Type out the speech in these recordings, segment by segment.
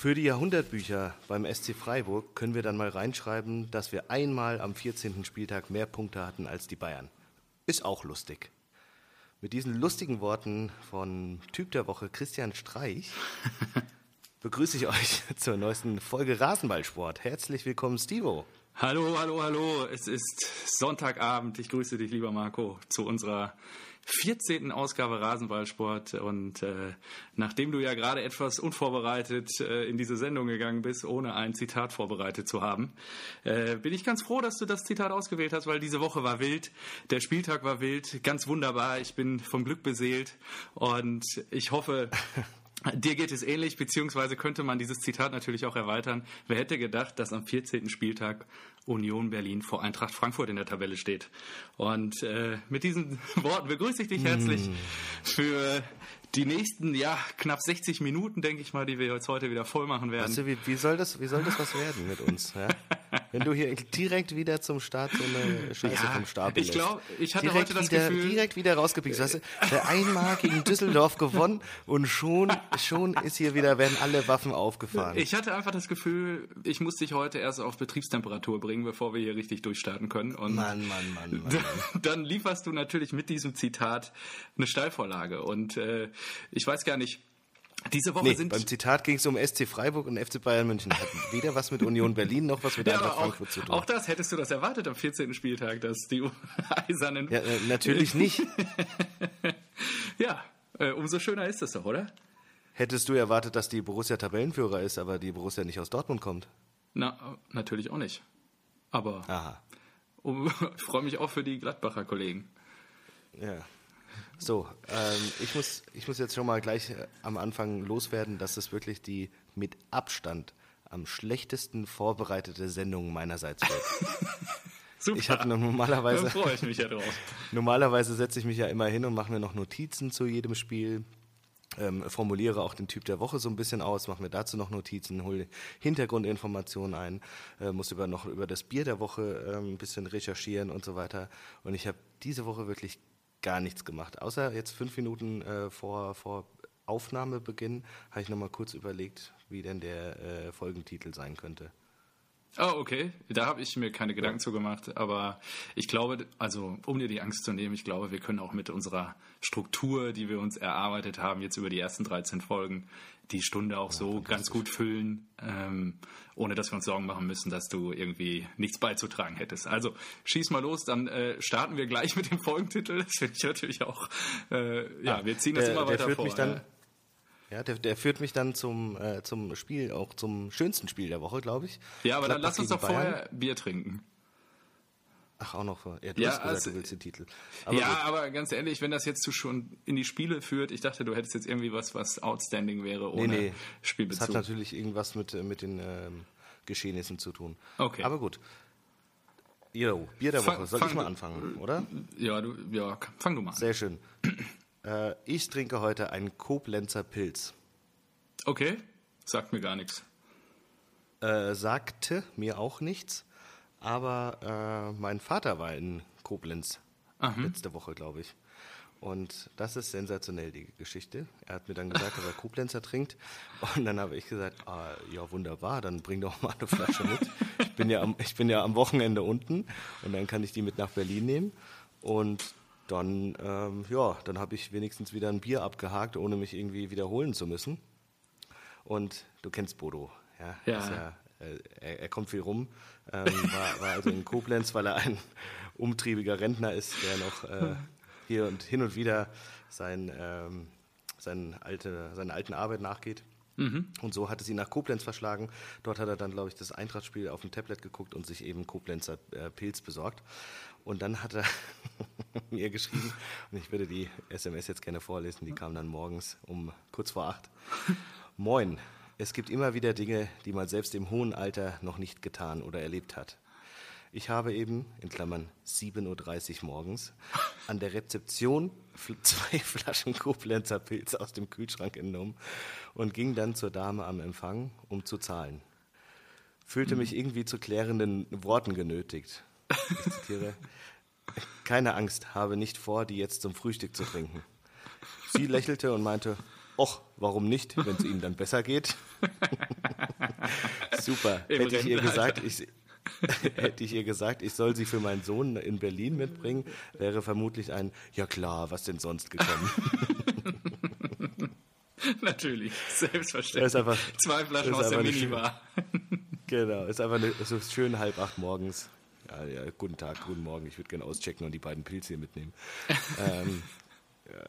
Für die Jahrhundertbücher beim SC Freiburg können wir dann mal reinschreiben, dass wir einmal am 14. Spieltag mehr Punkte hatten als die Bayern. Ist auch lustig. Mit diesen lustigen Worten von Typ der Woche Christian Streich begrüße ich euch zur neuesten Folge Rasenballsport. Herzlich willkommen, Stivo. Hallo, hallo, hallo. Es ist Sonntagabend. Ich grüße dich, lieber Marco, zu unserer 14. Ausgabe Rasenballsport. Und äh, nachdem du ja gerade etwas unvorbereitet äh, in diese Sendung gegangen bist, ohne ein Zitat vorbereitet zu haben, äh, bin ich ganz froh, dass du das Zitat ausgewählt hast, weil diese Woche war wild, der Spieltag war wild, ganz wunderbar. Ich bin vom Glück beseelt und ich hoffe, Dir geht es ähnlich, beziehungsweise könnte man dieses Zitat natürlich auch erweitern. Wer hätte gedacht, dass am 14. Spieltag Union Berlin vor Eintracht Frankfurt in der Tabelle steht? Und äh, mit diesen Worten begrüße ich dich herzlich mm. für die nächsten, ja, knapp 60 Minuten, denke ich mal, die wir jetzt heute wieder voll machen werden. Weißt du, wie, wie, soll das, wie soll das was werden mit uns? Ja? Wenn du hier direkt wieder zum Start so eine Scheiße ja, vom Stapel Ich glaube, ich hatte direkt heute das wieder, Gefühl... Direkt wieder rausgepickt. Weißt du, der einmal gegen Düsseldorf gewonnen und schon, schon ist hier wieder, werden alle Waffen aufgefahren. Ich hatte einfach das Gefühl, ich muss dich heute erst auf Betriebstemperatur bringen, bevor wir hier richtig durchstarten können. Und Mann, Mann, Mann, Mann. Dann, dann lieferst du natürlich mit diesem Zitat eine Steilvorlage. Und äh, ich weiß gar nicht, diese Woche nee, sind. Beim Zitat ging es um SC Freiburg und FC Bayern München. Hatten weder was mit Union Berlin noch was mit ja, Eintracht Frankfurt zu tun. Auch das hättest du das erwartet am 14. Spieltag, dass die Eisernen. Ja, äh, natürlich nicht. ja, äh, umso schöner ist es doch, oder? Hättest du erwartet, dass die Borussia Tabellenführer ist, aber die Borussia nicht aus Dortmund kommt? Na, natürlich auch nicht. Aber Aha. Um, ich freue mich auch für die Gladbacher Kollegen. Ja. So, ähm, ich, muss, ich muss jetzt schon mal gleich äh, am Anfang loswerden, dass es wirklich die mit Abstand am schlechtesten vorbereitete Sendung meinerseits wird. Super. Ich hatte normalerweise. Da freue ich mich ja drauf. Normalerweise setze ich mich ja immer hin und mache mir noch Notizen zu jedem Spiel. Ähm, formuliere auch den Typ der Woche so ein bisschen aus, mache mir dazu noch Notizen, hole Hintergrundinformationen ein, äh, muss über noch über das Bier der Woche äh, ein bisschen recherchieren und so weiter. Und ich habe diese Woche wirklich gar nichts gemacht. Außer jetzt fünf Minuten äh, vor, vor Aufnahmebeginn habe ich nochmal kurz überlegt, wie denn der äh, Folgentitel sein könnte. Oh, okay. Da habe ich mir keine Gedanken ja. zu gemacht. Aber ich glaube, also um dir die Angst zu nehmen, ich glaube, wir können auch mit unserer Struktur, die wir uns erarbeitet haben, jetzt über die ersten 13 Folgen, die Stunde auch ja, so ganz gut füllen, ähm, ohne dass wir uns Sorgen machen müssen, dass du irgendwie nichts beizutragen hättest. Also schieß mal los, dann äh, starten wir gleich mit dem Folgentitel. Das finde ich natürlich auch, äh, ja, ah, wir ziehen das der, immer weiter vor. Ja. Der, der führt mich dann zum, äh, zum Spiel, auch zum schönsten Spiel der Woche, glaube ich. Ja, aber Gladbach dann lass uns doch Bayern. vorher Bier trinken. Ach, auch noch. Ja, du ja, hast gesagt, also, du willst den Titel. Aber ja, gut. aber ganz ehrlich, wenn das jetzt zu schon in die Spiele führt, ich dachte, du hättest jetzt irgendwie was, was outstanding wäre ohne nee, nee. Spielbezug. Das hat natürlich irgendwas mit, äh, mit den ähm, Geschehnissen zu tun. Okay. Aber gut. Jo, Bier der Woche. Soll fang, ich mal anfangen, oder? Ja, du, ja, fang du mal an. Sehr schön. Äh, ich trinke heute einen Koblenzer Pilz. Okay, sagt mir gar nichts. Äh, sagte mir auch nichts, aber äh, mein Vater war in Koblenz Aha. letzte Woche, glaube ich. Und das ist sensationell, die Geschichte. Er hat mir dann gesagt, dass er Koblenzer trinkt. Und dann habe ich gesagt, ah, ja wunderbar, dann bring doch mal eine Flasche mit. Ich bin, ja am, ich bin ja am Wochenende unten und dann kann ich die mit nach Berlin nehmen. Und dann, ähm, ja, dann habe ich wenigstens wieder ein Bier abgehakt, ohne mich irgendwie wiederholen zu müssen. Und du kennst Bodo, ja. ja. ja äh, er, er, kommt viel rum, ähm, war, war, also in Koblenz, weil er ein umtriebiger Rentner ist, der noch äh, hier und hin und wieder sein, ähm, sein alte, seiner alten Arbeit nachgeht. Mhm. Und so hat es ihn nach Koblenz verschlagen. Dort hat er dann, glaube ich, das Eintrachtspiel auf dem Tablet geguckt und sich eben Koblenzer äh, Pilz besorgt. Und dann hat er mir geschrieben, und ich würde die SMS jetzt gerne vorlesen, die kam dann morgens um kurz vor acht. Moin. Es gibt immer wieder Dinge, die man selbst im hohen Alter noch nicht getan oder erlebt hat. Ich habe eben, in Klammern 7.30 Uhr morgens, an der Rezeption zwei Flaschen Koblenzer Pilz aus dem Kühlschrank entnommen und ging dann zur Dame am Empfang, um zu zahlen. Fühlte mich irgendwie zu klärenden Worten genötigt. Ich zitiere, keine Angst, habe nicht vor, die jetzt zum Frühstück zu trinken. Sie lächelte und meinte, Och, warum nicht, wenn es Ihnen dann besser geht? Super. Im Hätte ich ihr gesagt, ich, hätte ich ihr gesagt, ich soll sie für meinen Sohn in Berlin mitbringen, wäre vermutlich ein, ja klar, was denn sonst gekommen? Natürlich, selbstverständlich. ist einfach, Zwei Flaschen aus der Minibar. genau, ist einfach eine, so schön halb acht morgens. Ja, ja, guten Tag, guten Morgen, ich würde gerne auschecken und die beiden Pilze hier mitnehmen. ähm, ja,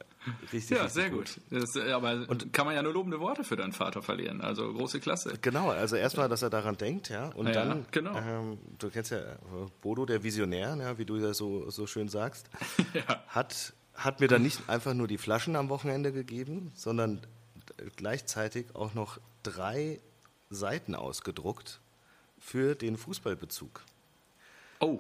richtig, Ja, richtig sehr gut. Das, äh, aber kann man ja nur lobende Worte für deinen Vater verlieren. Also große Klasse. Genau, also erstmal, dass er daran denkt, ja, und Ja, dann, genau. ähm, du kennst ja äh, Bodo, der Visionär, ja, wie du ja so, so schön sagst, Ja. hat, hat mir dann nicht einfach nur die Flaschen am Wochenende gegeben, sondern gleichzeitig auch noch drei Seiten ausgedruckt für den Fußballbezug. Oh.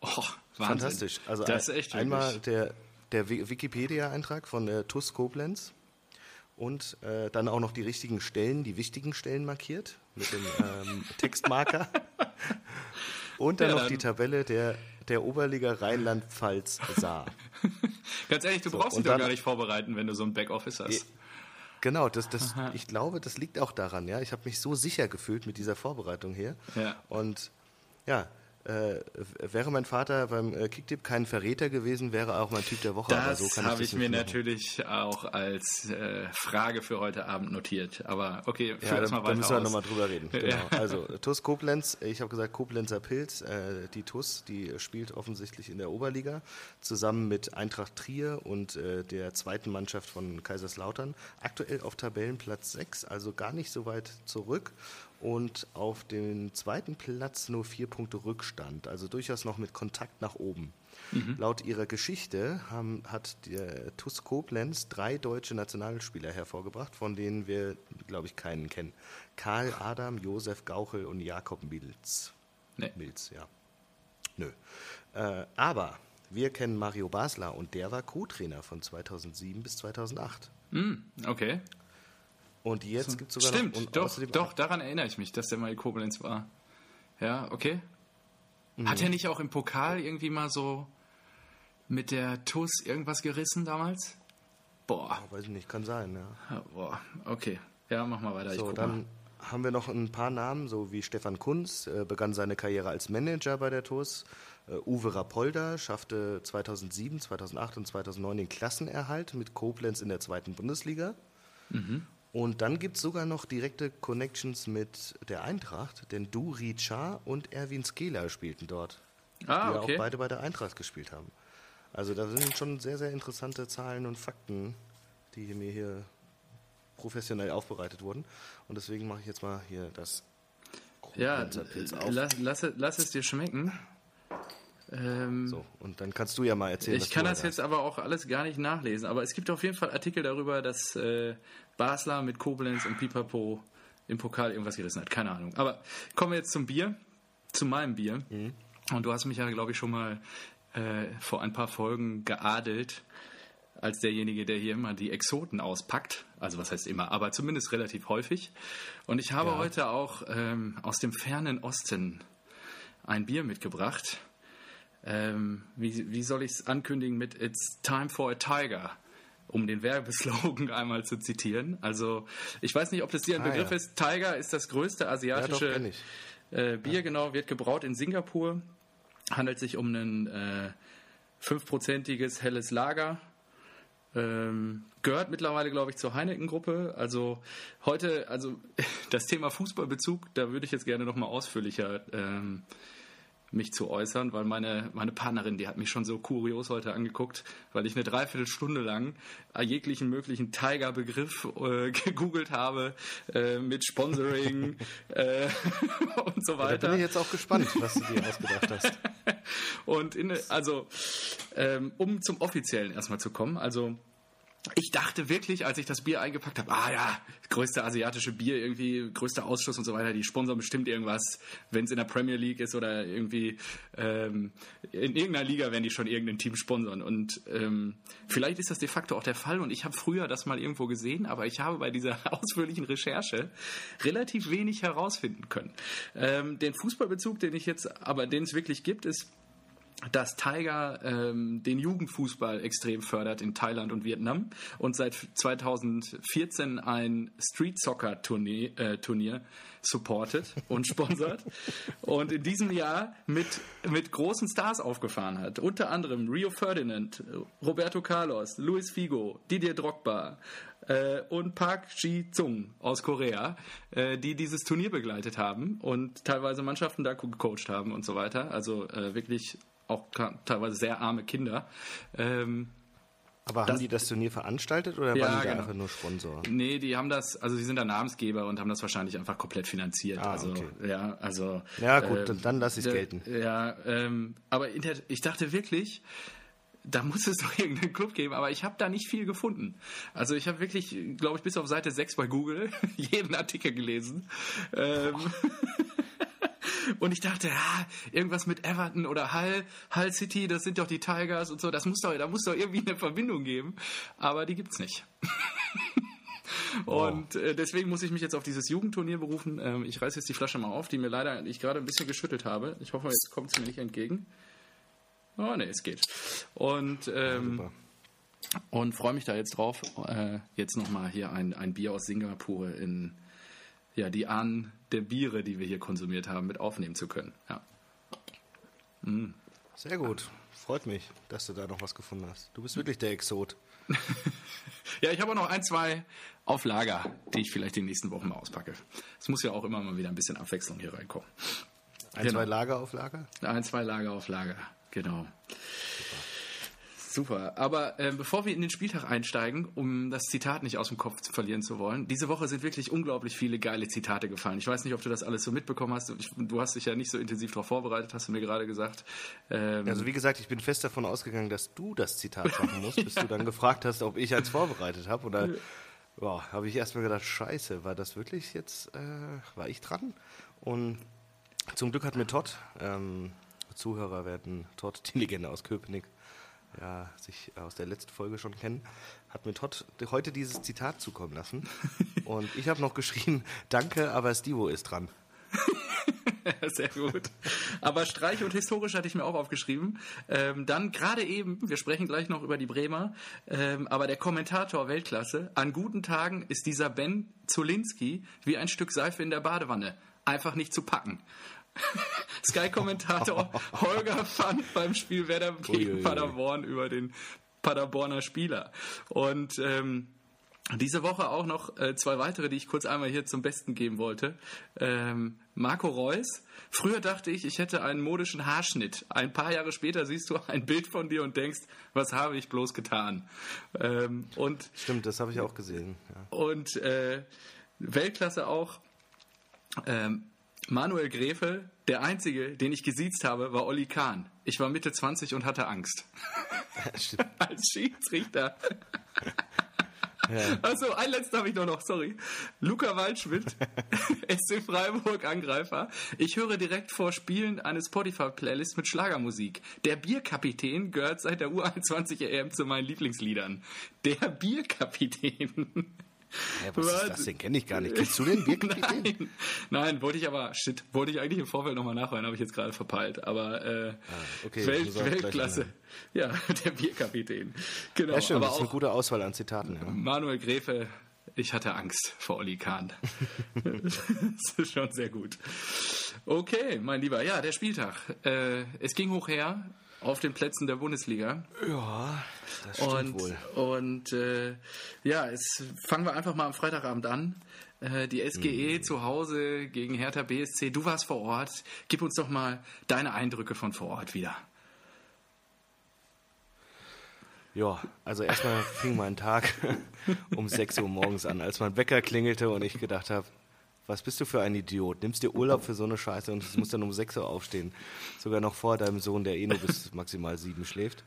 oh. Fantastisch. Also das ist echt einmal wirklich. der, der Wi- Wikipedia-Eintrag von der TUS Koblenz und äh, dann auch noch die richtigen Stellen, die wichtigen Stellen markiert mit dem ähm, Textmarker. Und dann Ja, noch dann- die Tabelle der, der Oberliga Rheinland-Pfalz sah. Ganz ehrlich, du brauchst und dich doch gar nicht vorbereiten, wenn du so ein Backoffice hast. Genau, das, das, ich glaube, das liegt auch daran, ja. Ich habe mich so sicher gefühlt mit dieser Vorbereitung hier. Ja. Und ja, äh, wäre mein Vater beim äh, Kicktipp kein Verräter gewesen, wäre er auch mein Typ der Woche. Das so habe ich mir machen. natürlich auch als äh, Frage für heute Abend notiert. Aber okay, führ Ja, das da, mal da weiter müssen wir nochmal drüber reden. Genau. Ja. Also TUS Koblenz, ich habe gesagt Koblenzer Pilz, äh, die TUS, die spielt offensichtlich in der Oberliga zusammen mit Eintracht Trier und äh, der zweiten Mannschaft von Kaiserslautern. Aktuell auf Tabellenplatz 6, also gar nicht so weit zurück. Und auf dem zweiten Platz nur vier Punkte Rückstand, also durchaus noch mit Kontakt nach oben. Laut ihrer Geschichte haben, hat der TuS Koblenz drei deutsche Nationalspieler hervorgebracht, von denen wir, glaube ich, keinen kennen. Karl Adam, Josef Gauchel und Jakob Milz. Nee. Milz, ja. Nö. Äh, aber wir kennen Mario Basler und der war Co-Trainer von 2007 bis 2008. Hm, okay. Und jetzt gibt es sogar Stimmt, noch... doch, doch, daran erinnere ich mich, dass der mal in Koblenz war. Ja, okay. Hat er nicht auch im Pokal irgendwie mal so mit der TUS irgendwas gerissen damals? Boah, Weiß ich nicht, kann sein, ja. Ja, boah, okay. Ja, mach mal weiter. So, dann mal. haben wir noch ein paar Namen, so wie Stefan Kunz, äh, begann seine Karriere als Manager bei der TuS. Äh, Uwe Rapolda schaffte 2007, 2008 und 2009 den Klassenerhalt mit Koblenz in der zweiten Bundesliga. Mhm. Und dann gibt es sogar noch direkte Connections mit der Eintracht, denn Duri Cha und Erwin Skeler spielten dort, Ah, die okay. auch beide bei der Eintracht gespielt haben. Also da sind schon sehr, sehr interessante Zahlen und Fakten, die mir hier professionell aufbereitet wurden. Und deswegen mache ich jetzt mal hier das Ja, lass, lass, lass es dir schmecken. Ähm, So, und dann kannst du ja mal erzählen, was ich kann das jetzt aber auch alles gar nicht nachlesen, aber es gibt auf jeden Fall Artikel darüber, dass äh, Basler mit Koblenz und Pipapo im Pokal irgendwas gerissen hat. Keine Ahnung. Aber kommen wir jetzt zum Bier, zu meinem Bier. Mhm. Und du hast mich ja, glaube ich, schon mal äh, vor ein paar Folgen geadelt als derjenige, der hier immer die Exoten auspackt. Also was heißt immer, aber zumindest relativ häufig. Und ich habe Ja. heute auch ähm, aus dem fernen Osten ein Bier mitgebracht. Ähm, wie, wie soll ich es ankündigen mit It's time for a tiger? Um den Werbeslogan einmal zu zitieren. Also, ich weiß nicht, ob das dir ein Ah, Begriff ja. ist. Tiger ist das größte asiatische kenn ich. äh, Bier, genau, wird gebraut in Singapur. Handelt sich um ein äh, fünfprozentiges helles Lager. Ähm, gehört mittlerweile, glaube ich, zur Heineken-Gruppe. Also heute, also das Thema Fußballbezug, da würde ich jetzt gerne nochmal ausführlicher ähm, mich zu äußern, weil meine, meine Partnerin, die hat mich schon so kurios heute angeguckt, weil ich eine Dreiviertelstunde lang jeglichen möglichen Tiger-Begriff äh, gegoogelt habe, äh, mit Sponsoring äh, und so Da bin weiter. ich jetzt auch gespannt, was du dir ausgedacht hast. Und in, also, ähm, um zum Offiziellen erstmal zu kommen, also ich dachte wirklich, als ich das Bier eingepackt habe, ah ja, größte asiatische Bier, irgendwie größter Ausschluss und so weiter, die sponsern bestimmt irgendwas, wenn es in der Premier League ist oder irgendwie ähm, in irgendeiner Liga werden die schon irgendein Team sponsern. Und ähm, vielleicht ist das de facto auch der Fall und ich habe früher das mal irgendwo gesehen, aber ich habe bei dieser ausführlichen Recherche relativ wenig herausfinden können. Ähm, den Fußballbezug, den ich jetzt, aber den es wirklich gibt, ist dass Tiger ähm, den Jugendfußball extrem fördert in Thailand und Vietnam und seit 2014 ein Street Soccer Turnier, äh, Turnier supportet und sponsert und in diesem Jahr mit, mit großen Stars aufgefahren hat. Unter anderem Rio Ferdinand, Roberto Carlos, Luis Figo, Didier Drogba, äh, und Park Ji-Zung aus Korea, äh, die dieses Turnier begleitet haben und teilweise Mannschaften da gecoacht haben und so weiter. Also äh, wirklich auch teilweise sehr arme Kinder. Ähm, aber haben die das Turnier veranstaltet oder ja, waren die genau. einfach nur Sponsor? Nee, die haben das, also sie sind der Namensgeber und haben das wahrscheinlich einfach komplett finanziert. Ah, also, okay. ja, also. Ja, gut, ähm, dann lasse ich es gelten. Ja, ähm, aber ich dachte wirklich, da muss es doch irgendeinen Club geben, aber ich habe da nicht viel gefunden. Also ich habe wirklich, glaube ich, bis auf Seite 6 bei Google jeden Artikel gelesen. Ähm, und ich dachte, ja, irgendwas mit Everton oder Hull, Hull City, das sind doch die Tigers und so, das muss doch, da muss doch irgendwie eine Verbindung geben. Aber die gibt's nicht. Und äh, deswegen muss ich mich jetzt auf dieses Jugendturnier berufen. Ähm, ich reiße jetzt die Flasche mal auf, die mir leider ich gerade ein bisschen geschüttelt habe. Ich hoffe, jetzt kommt sie mir nicht entgegen. Oh ne, es geht. Und, ähm, ja, und freue mich da jetzt drauf, äh, jetzt nochmal hier ein, ein Bier aus Singapur in ja, die Ahnen der Biere, die wir hier konsumiert haben, mit aufnehmen zu können. Ja. Mm. Sehr gut. Freut mich, dass du da noch was gefunden hast. Du bist wirklich der Exot. ja, ich habe auch noch ein, zwei auf Lager, die ich vielleicht in den nächsten Wochen mal auspacke. Es muss ja auch immer mal wieder ein bisschen Abwechslung hier reinkommen. Ein, genau. zwei Lager auf Lager? Ein, zwei Lager auf Lager. Genau. Super. Aber äh, bevor wir in den Spieltag einsteigen, um das Zitat nicht aus dem Kopf zu verlieren zu wollen, diese Woche sind wirklich unglaublich viele geile Zitate gefallen. Ich weiß nicht, ob du das alles so mitbekommen hast. Ich, du hast dich ja nicht so intensiv darauf vorbereitet, hast du mir gerade gesagt. Ähm, also wie gesagt, ich bin fest davon ausgegangen, dass du das Zitat machen musst, bis du dann gefragt hast, ob ich eins vorbereitet habe. Und da habe ich erstmal gedacht, scheiße, war das wirklich jetzt, äh, war ich dran? Und zum Glück hat mir Todd, ähm, Zuhörer werden Todd, die Legende aus Köpenick, ja, sich aus der letzten Folge schon kennen, hat mir Todd heute dieses Zitat zukommen lassen. Und ich habe noch geschrieben, danke, aber Stivo ist dran. Sehr gut. Aber Streich und historisch hatte ich mir auch aufgeschrieben. Ähm, dann gerade eben, wir sprechen gleich noch über die Bremer, ähm, aber der Kommentator Weltklasse, an guten Tagen ist dieser Ben Zolinski wie ein Stück Seife in der Badewanne. Einfach nicht zu packen. Sky-Kommentator Holger fand beim Spiel Werder gegen Uiuiui. Paderborn über den Paderborner Spieler. Und ähm, diese Woche auch noch äh, zwei weitere, die ich kurz einmal hier zum Besten geben wollte. Ähm, Marco Reus. Früher dachte ich, ich hätte einen modischen Haarschnitt. Ein paar Jahre später siehst du ein Bild von dir und denkst, was habe ich bloß getan? Ähm, und Stimmt, das habe ich auch gesehen. Ja. Und äh, Weltklasse auch. Ähm, Manuel Gräfe, der einzige, den ich gesiezt habe, war Olli Kahn. Ich war Mitte 20 und hatte Angst. Als Schiedsrichter. Ja. Also, ein letzter habe ich doch noch, sorry. Luca Waldschmidt, SC Freiburg Angreifer. Ich höre direkt vor Spielen eine Spotify-Playlist mit Schlagermusik. Der Bierkapitän gehört seit der U21 EM zu meinen Lieblingsliedern. Der Bierkapitän. Ja, was, was ist das denn? Kenne ich gar nicht. Kennst du den Bierkapitän? Nein, nein, wollte ich aber, shit, wollte ich eigentlich im Vorfeld nochmal nachhören, habe ich jetzt gerade verpeilt. Aber äh, ah, okay, Welt, Weltklasse. Ja, der Bierkapitän. Genau. Ja, schön, aber das ist eine gute Auswahl an Zitaten. Ja. Manuel Gräfe, ich hatte Angst vor Olli Kahn. das ist schon sehr gut. Okay, mein Lieber, ja, der Spieltag. Äh, es ging hoch her auf den Plätzen der Bundesliga. Ja, das stimmt und, wohl. Und äh, ja, jetzt fangen wir einfach mal am Freitagabend an. Äh, die SGE mhm. zu Hause gegen Hertha BSC. Du warst vor Ort. Gib uns doch mal deine Eindrücke von vor Ort wieder. Ja, also erstmal fing mein Tag um 6 Uhr morgens an, als mein Wecker klingelte und ich gedacht habe, was bist du für ein Idiot? Nimmst dir Urlaub für so eine Scheiße und musst dann um 6 Uhr aufstehen. Sogar noch vor deinem Sohn, der eh nur bis maximal 7 schläft.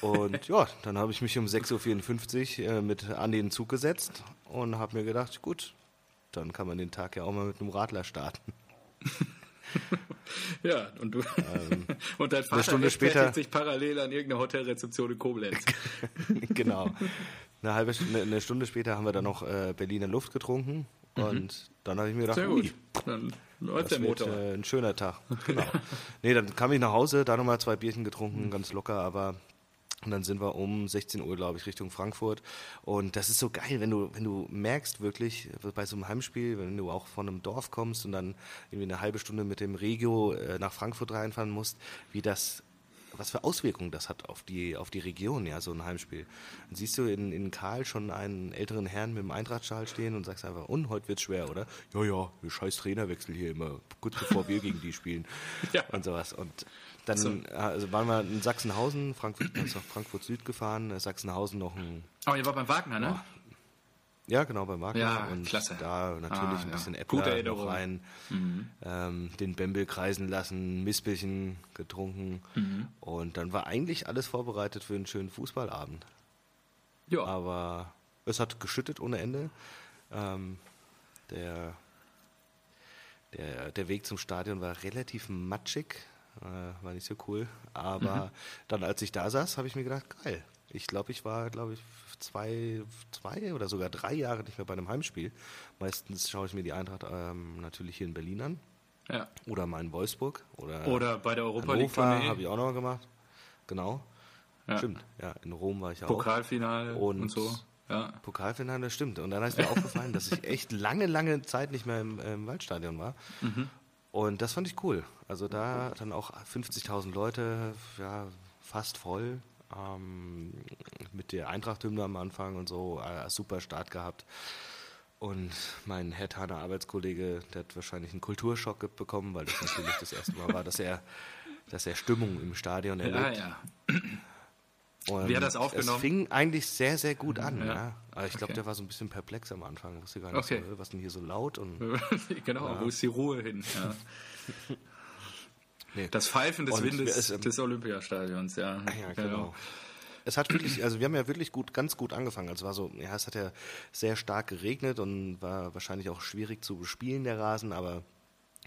Und ja, dann habe ich mich um 6.54 Uhr äh, mit Andi in den Zug gesetzt und habe mir gedacht, gut, dann kann man den Tag ja auch mal mit einem Radler starten. ja, und du ähm, und dein Vater Stunde später sich parallel an irgendeiner Hotelrezeption in Koblenz. genau. Eine halbe Stunde, eine Stunde später haben wir dann noch äh, Berliner Luft getrunken Mhm. Und mhm. dann habe ich mir gedacht, Sehr gut. Dann Läuft das der wird Motor. äh, ein schöner Tag. Genau. nee, dann kam ich nach Hause, da nochmal zwei Bierchen getrunken, ganz locker, aber und dann sind wir um 16 Uhr, glaube ich, Richtung Frankfurt. Und das ist so geil, wenn du, wenn du merkst wirklich bei so einem Heimspiel, wenn du auch von einem Dorf kommst und dann irgendwie eine halbe Stunde mit dem Regio äh, nach Frankfurt reinfahren musst, wie das was für Auswirkungen das hat auf die, auf die Region, ja, so ein Heimspiel. Dann siehst du in, in Karl schon einen älteren Herrn mit dem Eintrachtschal stehen und sagst einfach, und heute wird's schwer, oder? Ja, ja, scheiß Trainerwechsel hier immer, kurz bevor wir gegen die spielen Ja. und sowas. Und dann So. also waren wir in Sachsenhausen, Frankfurt, nach Frankfurt Süd gefahren, Sachsenhausen noch ein Aber ihr war beim Wagner, ne? Ja, genau, bei Wagner. Ja, und klasse. da natürlich Ah, ein ja. bisschen Gute Äppler. Mhm. noch rein, ähm, den Bembel kreisen lassen, Mispelchen getrunken. Mhm. Und dann war eigentlich alles vorbereitet für einen schönen Fußballabend. Ja. Aber es hat geschüttet ohne Ende. Ähm, der, der, der Weg zum Stadion war relativ matschig, äh, war nicht so cool. Aber dann, als ich da saß, habe ich mir gedacht, geil. Ich glaube, ich war, glaube ich, zwei, zwei oder sogar drei Jahre nicht mehr bei einem Heimspiel. Meistens schaue ich mir die Eintracht ähm, natürlich hier in Berlin an ja. oder mal in Wolfsburg oder, Oder bei der Europa League Hannover Tournee. habe ich auch noch gemacht. Genau. Ja. Stimmt. Ja, in Rom war ich auch. Pokalfinale und, Und- so. Ja. Pokalfinale, stimmt. Und dann ist mir aufgefallen, dass ich echt lange, lange Zeit nicht mehr im, im Waldstadion war. Mhm. Und das fand ich cool. Also da dann auch 50.000 Leute, ja, fast voll. Ähm, mit der Eintracht-Hymne am Anfang und so, äh, super Start gehabt. Und mein Headhunter Arbeitskollege, der hat wahrscheinlich einen Kulturschock bekommen, weil das natürlich das erste Mal war, dass er, dass er Stimmung im Stadion Ja, erlebt. ja. Und Wie hat das aufgenommen? Es fing eigentlich sehr, sehr gut an. Ja. Ja. Aber ich glaube, Okay. der war so ein bisschen perplex am Anfang. Wusste gar nicht, Okay. so, was denn hier so laut und genau, wo ist die Ruhe hin? Ja. Nee. Das Pfeifen des Und Windes es, ähm, des Olympiastadions, ja. Ja, genau. Es hat wirklich, also wir haben ja wirklich gut, ganz gut angefangen. Also es war so, ja, es hat ja sehr stark geregnet und war wahrscheinlich auch schwierig zu bespielen, der Rasen, aber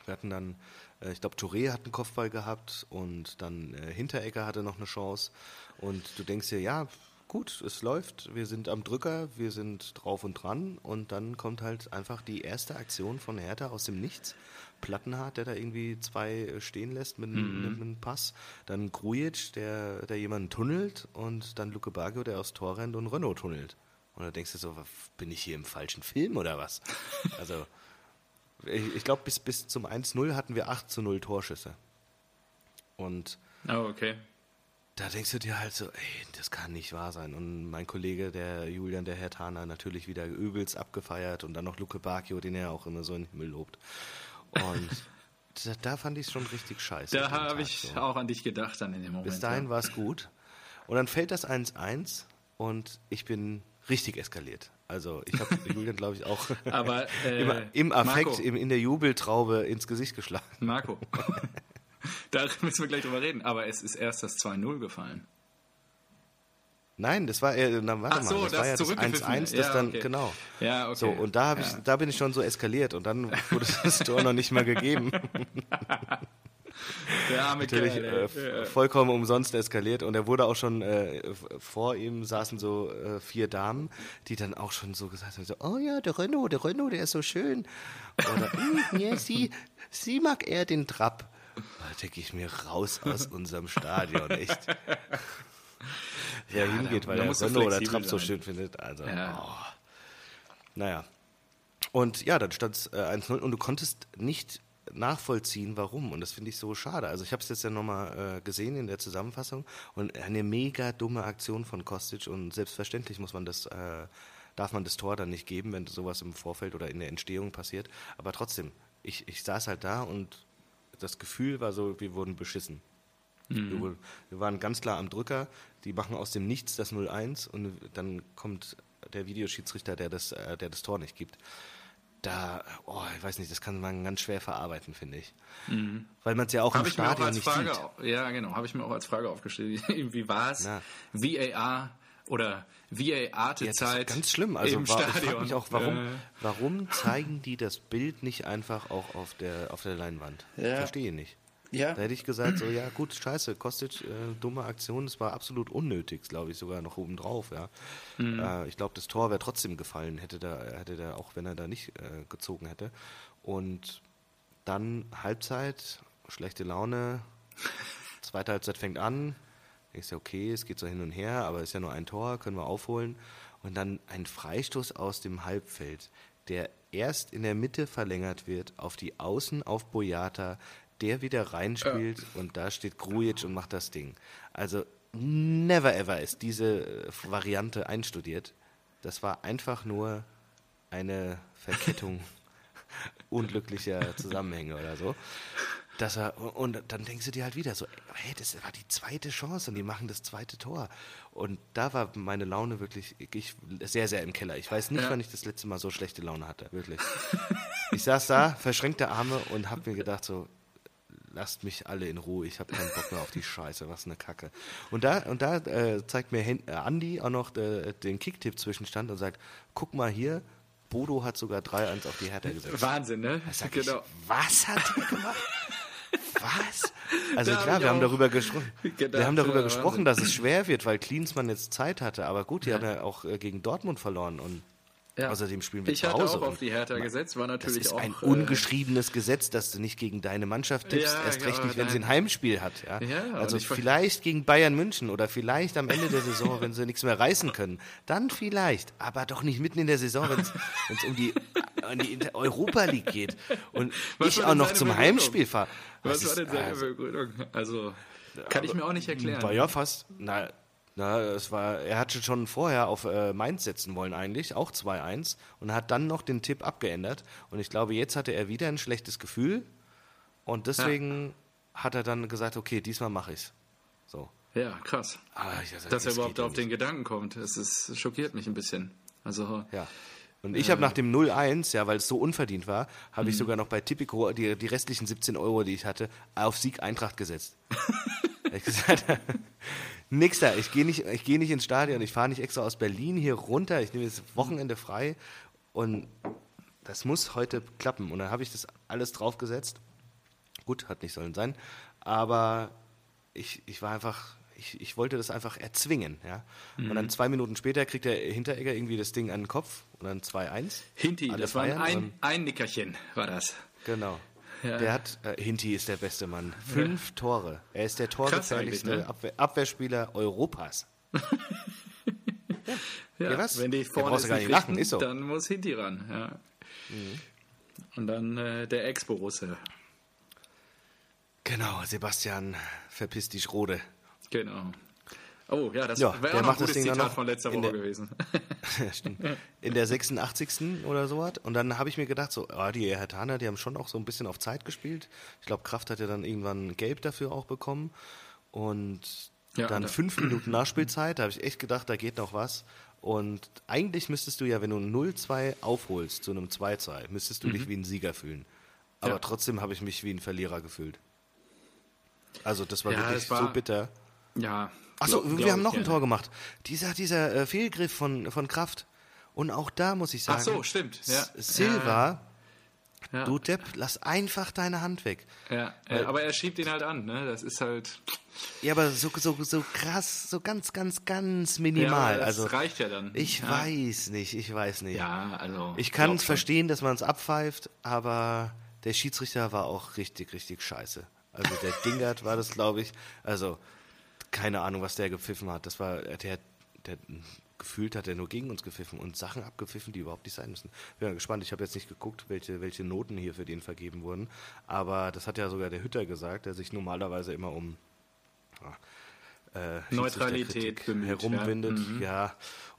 wir hatten dann, äh, ich glaube, Touré hat einen Kopfball gehabt und dann äh, Hinteregger hatte noch eine Chance. Und du denkst dir, ja, gut, es läuft, wir sind am Drücker, wir sind drauf und dran und dann kommt halt einfach die erste Aktion von Hertha aus dem Nichts. Plattenhardt, der da irgendwie zwei äh, stehen lässt mit, einem- mit einem Pass. Dann Grujic, der, der jemanden tunnelt und dann Luke Bagio, der aufs Tor rennt und Renault tunnelt. Und da denkst du so, bin ich hier im falschen Film oder was? Also, ich, ich glaube, bis, bis zum 1-0 hatten wir 8 zu 0 Torschüsse. Und Oh, okay. da denkst du dir halt so, ey, das kann nicht wahr sein. Und mein Kollege, der Julian, der Herr Thaner, natürlich wieder übelst abgefeiert und dann noch Luke Bacchio, den er auch immer so in den Himmel lobt. Und da, da fand ich es schon richtig scheiße. Da habe ich so. auch an dich gedacht dann in dem Moment. Bis dahin war es gut. Und dann fällt das 1-1 und ich bin richtig eskaliert. Also ich habe Julian, glaube ich, auch ja. Aber äh, im, im Affekt, Marco, im, in der Jubeltraube ins Gesicht geschlagen. Marco. da müssen wir gleich drüber reden. Aber es ist erst das 2-0 gefallen. Nein, das war, äh, na, warte Ach so, mal, das, das war ja das zurückgepfiffen. 1-1, das Ja, dann, okay. genau. Ja, okay. So, und da, hab ich, Ja. da bin ich schon so eskaliert und dann wurde das Tor noch nicht mal gegeben. Der arme Natürlich Kerl, äh, vollkommen umsonst eskaliert und er wurde auch schon, äh, vor ihm saßen so äh, vier Damen, die dann auch schon so gesagt haben, so, oh ja, der Renault, der Renault, der ist so schön. Oder, "Mm, ja, sie, sie mag eher den Trab. Da denke ich mir raus aus unserem Stadion, echt. Wer Ja, hingeht, da- weil er Renault oder flexibel Trab so sein. schön findet. Also, Ja. oh. Naja. Und ja, dann stand es äh, 1-0 und du konntest nicht nachvollziehen, warum. Und das finde ich so schade. Also ich habe es jetzt ja nochmal äh, gesehen in der Zusammenfassung und eine mega dumme Aktion von Kostic und selbstverständlich muss man das, äh, darf man das Tor dann nicht geben, wenn sowas im Vorfeld oder in der Entstehung passiert. Aber trotzdem, ich, ich saß halt da und das Gefühl war so, wir wurden beschissen. Wir, wurden- wir waren ganz klar am Drücker, die machen aus dem Nichts das 0-1 und dann kommt der Videoschiedsrichter, der das, äh, der das Tor nicht gibt. Da, oh, ich weiß nicht, das kann man ganz schwer verarbeiten, finde ich. Weil man es ja auch Habe im ich mir auch Stadion als nicht Frage, sieht. ja genau, habe ich mir auch als Frage aufgestellt. Wie war es? VAR oder Ja, das VAR-Zeit ist ganz schlimm. Also im war, ich frage Stadion? mich auch, warum, Äh, warum zeigen die das Bild nicht einfach auch auf der, auf der Leinwand? Ja. Verstehe nicht. Ja, Da hätte ich gesagt, so, ja gut, scheiße, Kostic, äh, dumme Aktion, es war absolut unnötig, glaube ich, sogar noch obendrauf, ja. Mhm. Äh, ich glaube, das Tor wäre trotzdem gefallen, hätte da, hätte da, auch wenn er da nicht äh, gezogen hätte. Und dann Halbzeit, schlechte Laune, zweite Halbzeit fängt an, denkst du, okay, es geht so hin und her, aber ist ja nur ein Tor, können wir aufholen. Und dann ein Freistoß aus dem Halbfeld, der erst in der Mitte verlängert wird, auf die Außen auf Boyata, der wieder reinspielt und da steht Grujic und macht das Ding. Also never ever ist diese äh, Variante einstudiert. Das war einfach nur eine Verkettung unglücklicher Zusammenhänge oder so. Dass er, und dann denkst du dir halt wieder so, hey, das war die zweite Chance und die machen das zweite Tor. Und da war meine Laune wirklich ich, sehr, sehr im Keller. Ich weiß nicht, Ja. wann ich das letzte Mal so schlechte Laune hatte, wirklich. Ich saß da, verschränkte Arme und hab mir gedacht so, lasst mich alle in Ruhe, ich habe keinen Bock mehr auf die Scheiße, was eine Kacke. Und da, und da äh, zeigt mir äh, Andi auch noch äh, den Kicktipp-Zwischenstand und sagt, guck mal hier, Bodo hat sogar 3-1 auf die Hertha gesetzt. Wahnsinn, ne? Genau. ich, was hat der gemacht? Was? Also Da hab klar, ich wir haben darüber gesprochen. gedacht, wir haben darüber ja, gesprochen, Wahnsinn. dass es schwer wird, weil Klinsmann jetzt Zeit hatte. Aber gut, die haben ja auch äh, gegen Dortmund verloren und Ja. außerdem spielen wir Ich zu hatte Hause. auch auf die Hertha gesetzt, war Das natürlich ist auch. ein äh, ungeschriebenes Gesetz, dass du nicht gegen deine Mannschaft tippst, Ja, erst recht ja, nicht, wenn sie ein Heimspiel hat. Ja? Ja, also ich vielleicht gegen Bayern München oder vielleicht am Ende der Saison, wenn sie nichts mehr reißen können. Dann vielleicht, aber doch nicht mitten in der Saison, wenn es um die, um die Europa League geht und Was ich auch noch zum Begründung? Heimspiel fahre. Was Das war denn seine also, Begründung? Also, kann ich mir auch nicht erklären. war ja fast. Na, na, es war, er hatte schon vorher auf äh, Mainz setzen wollen eigentlich, auch 2-1 und hat dann noch den Tipp abgeändert und ich glaube, jetzt hatte er wieder ein schlechtes Gefühl und deswegen hat er dann gesagt, okay, diesmal mache ich's. So. Ja, krass. Ich, also, Dass er überhaupt ja auf den Gedanken kommt, das ist, schockiert mich ein bisschen. Also, Ja. Und ich habe nach dem 0-1, ja, weil es so unverdient war, habe ich sogar noch bei Tipico die, die restlichen 17 Euro, die ich hatte, auf Sieg Eintracht gesetzt. ich gesagt, nix da, ich gehe nicht, ich gehe nicht ins Stadion, ich fahre nicht extra aus Berlin hier runter, ich nehme das Wochenende frei und das muss heute klappen. Und dann habe ich das alles draufgesetzt. Gut, hat nicht sollen sein, aber ich, ich war einfach, ich, ich wollte das einfach erzwingen, ja. Und Mhm. dann zwei Minuten später kriegt der Hinteregger irgendwie das Ding an den Kopf und dann 2-1. Hinti, das war ein, und- ein Nickerchen, war das. Genau. Ja. Der hat, äh, Hinti ist der beste Mann. Fünf Tore. Er ist der torgefährlichste ne? Abwehr, Abwehrspieler Europas. Ja, Ja, was? wenn die vorne brauchst gar nicht lachen, richten, ist so. Mhm. dann muss Hinti ran. Ja. Und dann äh, der Ex-Borusse. Genau, Sebastian, verpiss dich, Rode. Genau. Oh, ja, das Ja, wäre der auch ein gutes Zitat von letzter Woche der- gewesen. Stimmt. In der 86. oder so was. Und dann habe ich mir gedacht, so, ah, die Hertaner, die haben schon auch so ein bisschen auf Zeit gespielt. Ich glaube, Kraft hat ja dann irgendwann Gelb dafür auch bekommen. Und Ja, dann da- fünf Minuten Nachspielzeit, da habe ich echt gedacht, da geht noch was. Und eigentlich müsstest du ja, wenn du 0-2 aufholst zu einem 2-2, müsstest du dich wie ein Sieger fühlen. Aber Mhm. Ja. trotzdem habe ich mich wie ein Verlierer gefühlt. Also das war Ja, wirklich war- so bitter. Ja. Achso, wir glaub haben noch ein. Tor gemacht. Dieser, dieser äh, Fehlgriff von, von Kraft. Und auch da muss ich sagen, Ach so, stimmt, ja. Silva, Ja. du Depp, lass einfach deine Hand weg. Ja, äh, aber er schiebt ihn halt an, ne? Das ist halt. Ja, aber so, so, so krass, so ganz, ganz, ganz Ja, minimal. aber das also reicht ja dann. ich ja. weiß nicht, ich weiß nicht. Ja, also. ich kann es verstehen, dass man es abpfeift, aber der Schiedsrichter war auch richtig, richtig scheiße. Also der Dingert war das, glaube ich. Also keine Ahnung, was der gepfiffen hat. Das war der, der gefühlt hat er nur gegen uns gepfiffen und Sachen abgepfiffen, die überhaupt nicht sein müssen. Bin mal gespannt. Ich habe jetzt nicht geguckt, welche, welche Noten hier für den vergeben wurden. Aber das hat ja sogar der Hütter gesagt, der sich normalerweise immer um äh, Neutralität bemüht, herumwindet. ja. Mhm. Ja,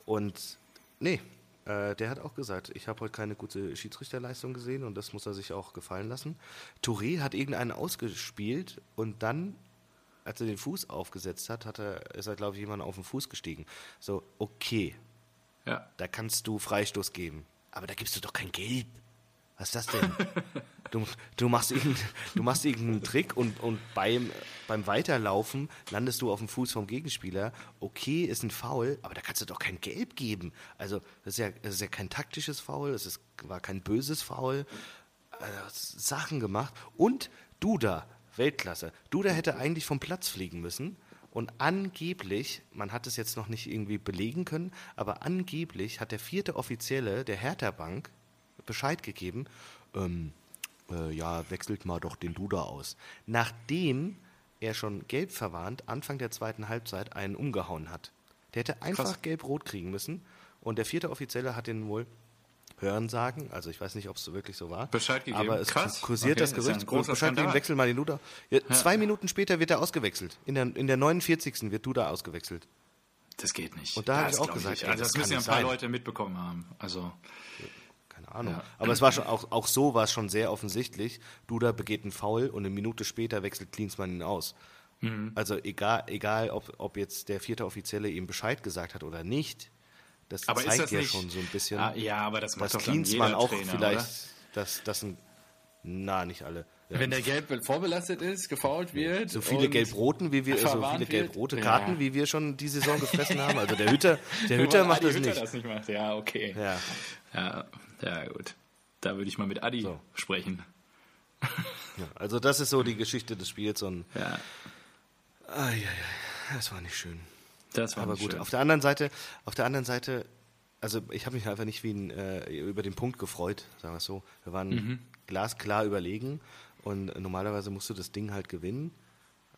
und nee, äh, der hat auch gesagt, ich habe heute keine gute Schiedsrichterleistung gesehen und das muss er sich auch gefallen lassen. Touré hat irgendeinen ausgespielt und dann, als er den Fuß aufgesetzt hat, hat er, ist er, glaube ich, jemand auf den Fuß gestiegen. So, okay, Ja. da kannst du Freistoß geben, aber da gibst du doch kein Gelb. Was ist das denn? Du, du, machst irgendeinen, du machst irgendeinen Trick und, und beim, beim Weiterlaufen landest du auf dem Fuß vom Gegenspieler. Okay, ist ein Foul, aber da kannst du doch kein Gelb geben. Also, das ist ja, das ist ja kein taktisches Foul, es war kein böses Foul. Also, Sachen gemacht. Und Duda, Weltklasse. Duda hätte eigentlich vom Platz fliegen müssen. Und angeblich, man hat es jetzt noch nicht irgendwie belegen können, aber angeblich hat der vierte Offizielle der Hertha Bank Bescheid gegeben, ähm, äh, ja, wechselt mal doch den Duda aus. Nachdem er schon gelb verwarnt Anfang der zweiten Halbzeit einen umgehauen hat. Der hätte einfach gelb-rot kriegen müssen und der vierte Offizielle hat den wohl Hören sagen, also ich weiß nicht, ob es so wirklich so war. Bescheid gegeben. Aber es Krass. kursiert Okay, das Gerücht, großer Bescheid gegeben, wechsel mal den Duda. Ja, Zwei Minuten später wird er ausgewechselt. In der, in der 49. wird Duda ausgewechselt. Das geht nicht. Und da hab Das ich auch gesagt, ey, also das das müssen ja ein paar sein. Leute mitbekommen haben. Also Keine Ahnung. Ja. Aber es war schon auch, auch so war es schon sehr offensichtlich. Duda begeht einen Foul und eine Minute später wechselt Klinsmann ihn aus. Mhm. Also egal, egal ob, ob jetzt der vierte Offizielle ihm Bescheid gesagt hat oder nicht, das Aber ist zeigt das ja nicht- schon so ein bisschen, Ah, ja, aber das macht dass doch Klinsmann jeder auch Trainer, vielleicht, oder? dass das ein, na nicht alle. Ja. Wenn der gelb vorbelastet ist, gefault wird. so viele gelb-roten, wie wir, so viele gelb-rote Ja. Karten, wie wir schon die Saison gefressen haben. Also der Hütter, der Hütter Weil macht Adi das Hütter nicht. das nicht macht. Ja, okay. Ja. Ja, ja, gut. Da würde ich mal mit Adi So. sprechen. Ja, also das ist so die Geschichte des Spiels und Ja, ah, ja, ja, das war nicht schön. Das war Aber gut, schön. auf der anderen Seite, auf der anderen Seite, also ich habe mich einfach nicht wie ein, äh, über den Punkt gefreut, sagen wir es so. Wir waren Mhm. glasklar überlegen und normalerweise musst du das Ding halt gewinnen.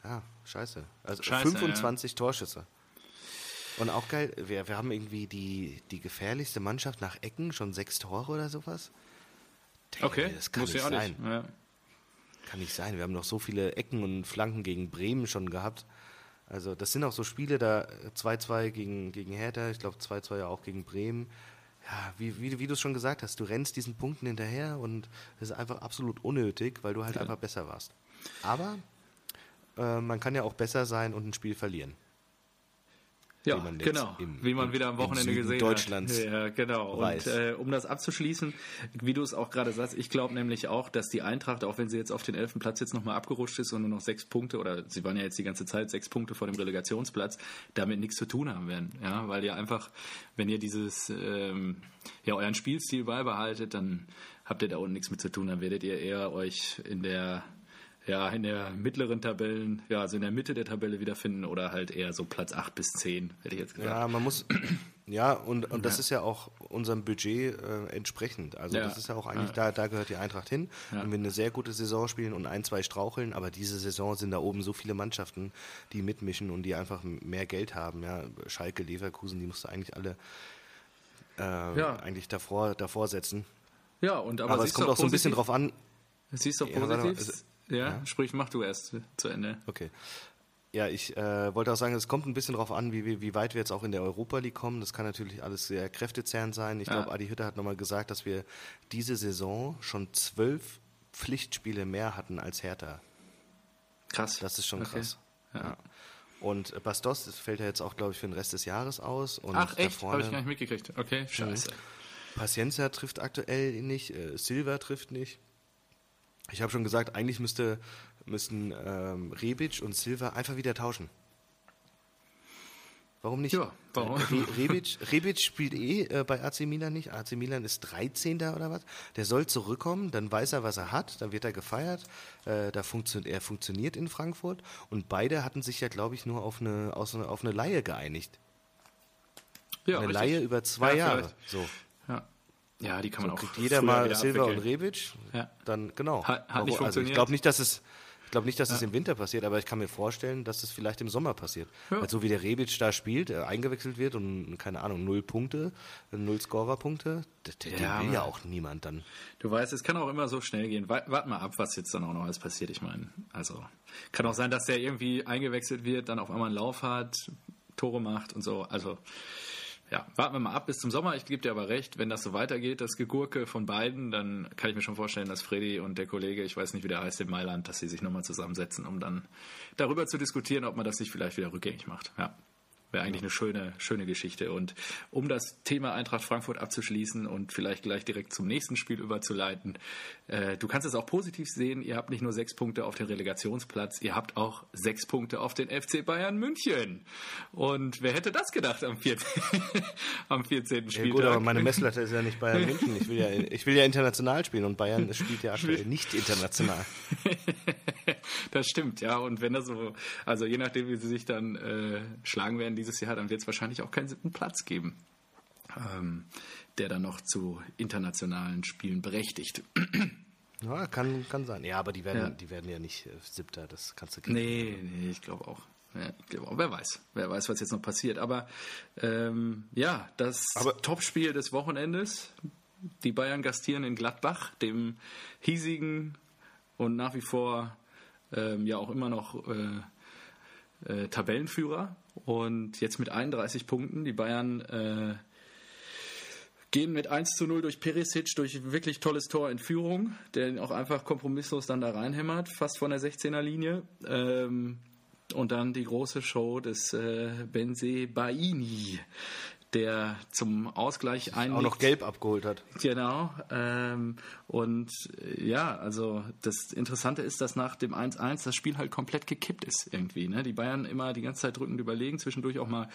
Ja, scheiße. Also Scheiße, 25 Torschüsse. Und auch geil, wir, wir haben irgendwie die, die gefährlichste Mannschaft nach Ecken, schon sechs Tore oder sowas. Denke Okay, das kann muss nicht ja sein. nicht. Ja. Kann nicht sein. Wir haben noch so viele Ecken und Flanken gegen Bremen schon gehabt. Also das sind auch so Spiele, da 2-2 gegen, gegen Hertha, ich glaube 2-2 ja auch gegen Bremen. Ja, wie, wie, wie du es schon gesagt hast, du rennst diesen Punkten hinterher und das ist einfach absolut unnötig, weil du halt einfach besser warst. Aber äh, man kann ja auch besser sein und ein Spiel verlieren. Ja, man genau. im- wie man wieder am Wochenende gesehen Deutschlands hat. Ja, genau. weiß. Und äh, um das abzuschließen, wie du es auch gerade sagst, ich glaube nämlich auch, dass die Eintracht, auch wenn sie jetzt auf den elften Platz jetzt nochmal abgerutscht ist und nur noch sechs Punkte, oder sie waren ja jetzt die ganze Zeit sechs Punkte vor dem Relegationsplatz, damit nichts zu tun haben werden. Ja, weil ihr einfach, wenn ihr dieses, ähm, ja, euren Spielstil beibehaltet, dann habt ihr da unten nichts mit zu tun, dann werdet ihr eher euch in der ja, in der mittleren Tabellen, ja, also in der Mitte der Tabelle wiederfinden oder halt eher so Platz 8 bis 10, hätte ich jetzt gesagt. Ja, man muss, ja, und, und das ist ja auch unserem Budget äh, entsprechend. Also Ja. das ist ja auch eigentlich, da, da gehört die Eintracht hin. Ja. Wenn wir eine sehr gute Saison spielen und ein, zwei straucheln, aber diese Saison sind da oben so viele Mannschaften, die mitmischen und die einfach mehr Geld haben. Ja, Schalke, Leverkusen, die musst du eigentlich alle äh, Ja. eigentlich davor, davor setzen. Ja, und aber, Aber, es kommt auch so ein bisschen drauf an. Siehst du Ja, positiv? Ja, ja. sprich, mach du erst zu Ende. Okay. Ja, ich äh, wollte auch sagen, es kommt ein bisschen darauf an, wie, wie, wie weit wir jetzt auch in der Europa League kommen. Das kann natürlich alles sehr kräftezehrend sein. Ich Ja. glaube, Adi Hütter hat nochmal gesagt, dass wir diese Saison schon zwölf Pflichtspiele mehr hatten als Hertha. Krass. Das ist schon Okay. krass. Ja. Ja. Und Bastos fällt ja jetzt auch, glaube ich, für den Rest des Jahres aus. Und Ach, echt? Habe ich gar nicht mitgekriegt. Okay, scheiße. Paciencia trifft aktuell nicht, äh, Silva trifft nicht. Ich habe schon gesagt, eigentlich müsste, müssten ähm, Rebic und Silva einfach wieder tauschen. Warum nicht? Ja, warum? Äh, Re Rebic, Rebic spielt eh äh, bei AC Milan nicht. AC Milan ist 13. oder was. Der soll zurückkommen, dann weiß er, was er hat, dann wird er gefeiert. Äh, da funktio er funktioniert in Frankfurt. Und beide hatten sich ja, glaube ich, nur auf eine, auf eine Laie geeinigt. Ja, Eine richtig. Laie über zwei Ja, Jahre. vielleicht. So. Ja. Ja, die kann man auch kriegt jeder mal Silva und. Rebic, Ja. dann genau. Hat- hat nicht also ich funktioniert. glaube nicht, dass es ich glaube nicht, dass es im Winter passiert, aber ich kann mir vorstellen, dass es vielleicht im Sommer passiert. Ja. Weil so wie der Rebic da spielt, äh, eingewechselt wird und keine Ahnung, null Punkte, null Scorerpunkte, den Ja, will ja auch niemand dann. Du weißt, es kann auch immer so schnell gehen. Wa- Wart mal ab, was jetzt dann auch noch alles passiert. Ich meine, also kann auch sein, dass der irgendwie eingewechselt wird, dann auf einmal einen Lauf hat, Tore macht und so. Also ja, warten wir mal ab bis zum Sommer. Ich gebe dir aber recht, wenn das so weitergeht, das Gegurke von beiden, dann kann ich mir schon vorstellen, dass Freddy und der Kollege, ich weiß nicht, wie der heißt in Mailand, dass sie sich nochmal zusammensetzen, um dann darüber zu diskutieren, ob man das nicht vielleicht wieder rückgängig macht. Ja. Wäre eigentlich eine schöne, schöne Geschichte. Und um das Thema Eintracht Frankfurt abzuschließen und vielleicht gleich direkt zum nächsten Spiel überzuleiten, äh, du kannst es auch positiv sehen, ihr habt nicht nur sechs Punkte auf den Relegationsplatz, ihr habt auch sechs Punkte auf den FC Bayern München. Und wer hätte das gedacht am 14. am 14. Ja, Spieltag? gut, aber meine Messlatte ist ja nicht Bayern München. Ich will ja, ich will ja international spielen und Bayern spielt ja aktuell nicht international. das stimmt, ja. Und wenn das so, also je nachdem, wie sie sich dann äh, schlagen werden dieses Jahr, dann wird es wahrscheinlich auch keinen siebten Platz geben, ähm, der dann noch zu internationalen Spielen berechtigt. Ja, kann, kann sein. Ja, aber die werden ja, die werden ja nicht äh, Siebter, das kannst du Nee, nee, ich glaube auch. Ja, ich glaub auch. Wer weiß, wer weiß, was jetzt noch passiert. Aber ähm, ja, das aber Topspiel des Wochenendes. Die Bayern gastieren in Gladbach, dem hiesigen und nach wie vor ähm, ja auch immer noch äh, äh, Tabellenführer. Und jetzt mit 31 Punkten. Die Bayern äh, gehen mit 1 zu 0 durch Perisic, durch wirklich tolles Tor in Führung, der auch einfach kompromisslos dann da reinhämmert, fast von der 16er Linie. Ähm, und dann die große Show des äh, Benze Baini, der zum Ausgleich einlegt. Auch noch gelb abgeholt hat. Genau. Ähm, und äh, ja, also das Interessante ist, dass nach dem 1-1 das Spiel halt komplett gekippt ist irgendwie. Ne? Die Bayern immer die ganze Zeit drückend überlegen, zwischendurch auch mal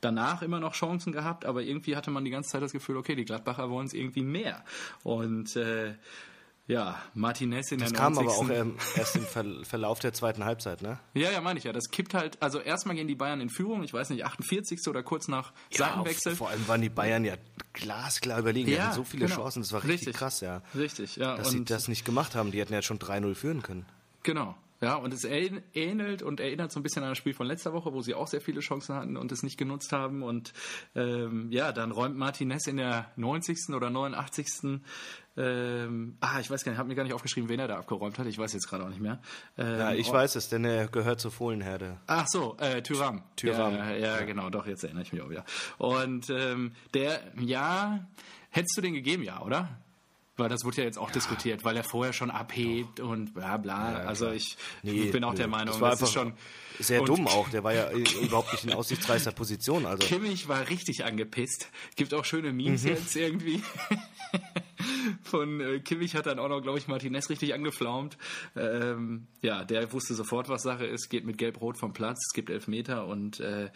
danach immer noch Chancen gehabt, aber irgendwie hatte man die ganze Zeit das Gefühl, okay, die Gladbacher wollen es irgendwie mehr. Und äh, ja, Martinez in das der 90. Das kam aber auch ähm, erst im Verlauf der zweiten Halbzeit, ne? Ja, ja, meine ich ja. Das kippt halt, also erstmal gehen die Bayern in Führung, ich weiß nicht, 48. oder kurz nach ja, Seitenwechsel. Auf, vor allem waren die Bayern ja glasklar überlegen. Ja, die hatten so viele genau. Chancen, das war richtig, richtig, krass, ja. Richtig, ja. Dass sie das nicht gemacht haben, die hätten ja schon 3-0 führen können. Genau. Ja, und es ähnelt und erinnert so ein bisschen an das Spiel von letzter Woche, wo sie auch sehr viele Chancen hatten und es nicht genutzt haben. Und ähm, ja, dann räumt Martinez in der 90. oder 89. Ähm, ah, ich weiß gar nicht, habe mir gar nicht aufgeschrieben, wen er da abgeräumt hat. Ich weiß jetzt gerade auch nicht mehr. Ähm, ja, ich weiß es, denn er gehört zur Fohlenherde. Ach so, äh, Tyram. Tyram. Ja, ja, ja, genau, doch, jetzt erinnere ich mich auch wieder. Und ähm, der, ja, hättest du den gegeben, ja, oder? Weil das wurde ja jetzt auch ja. diskutiert, weil er vorher schon abhebt Doch. und bla bla. Ja, also ich, nee, bin auch nee. der Meinung, das, war das ist schon sehr dumm auch. Der war ja überhaupt nicht in aussichtsreichster Position. Also. Kimmich war richtig angepisst. Gibt auch schöne Memes mhm. jetzt irgendwie. Von äh, Kimmich hat dann auch noch, glaube ich, Martinez richtig angeflaumt. Ähm, ja, der wusste sofort, was Sache ist, geht mit Gelb-Rot vom Platz, es gibt Elfmeter und äh,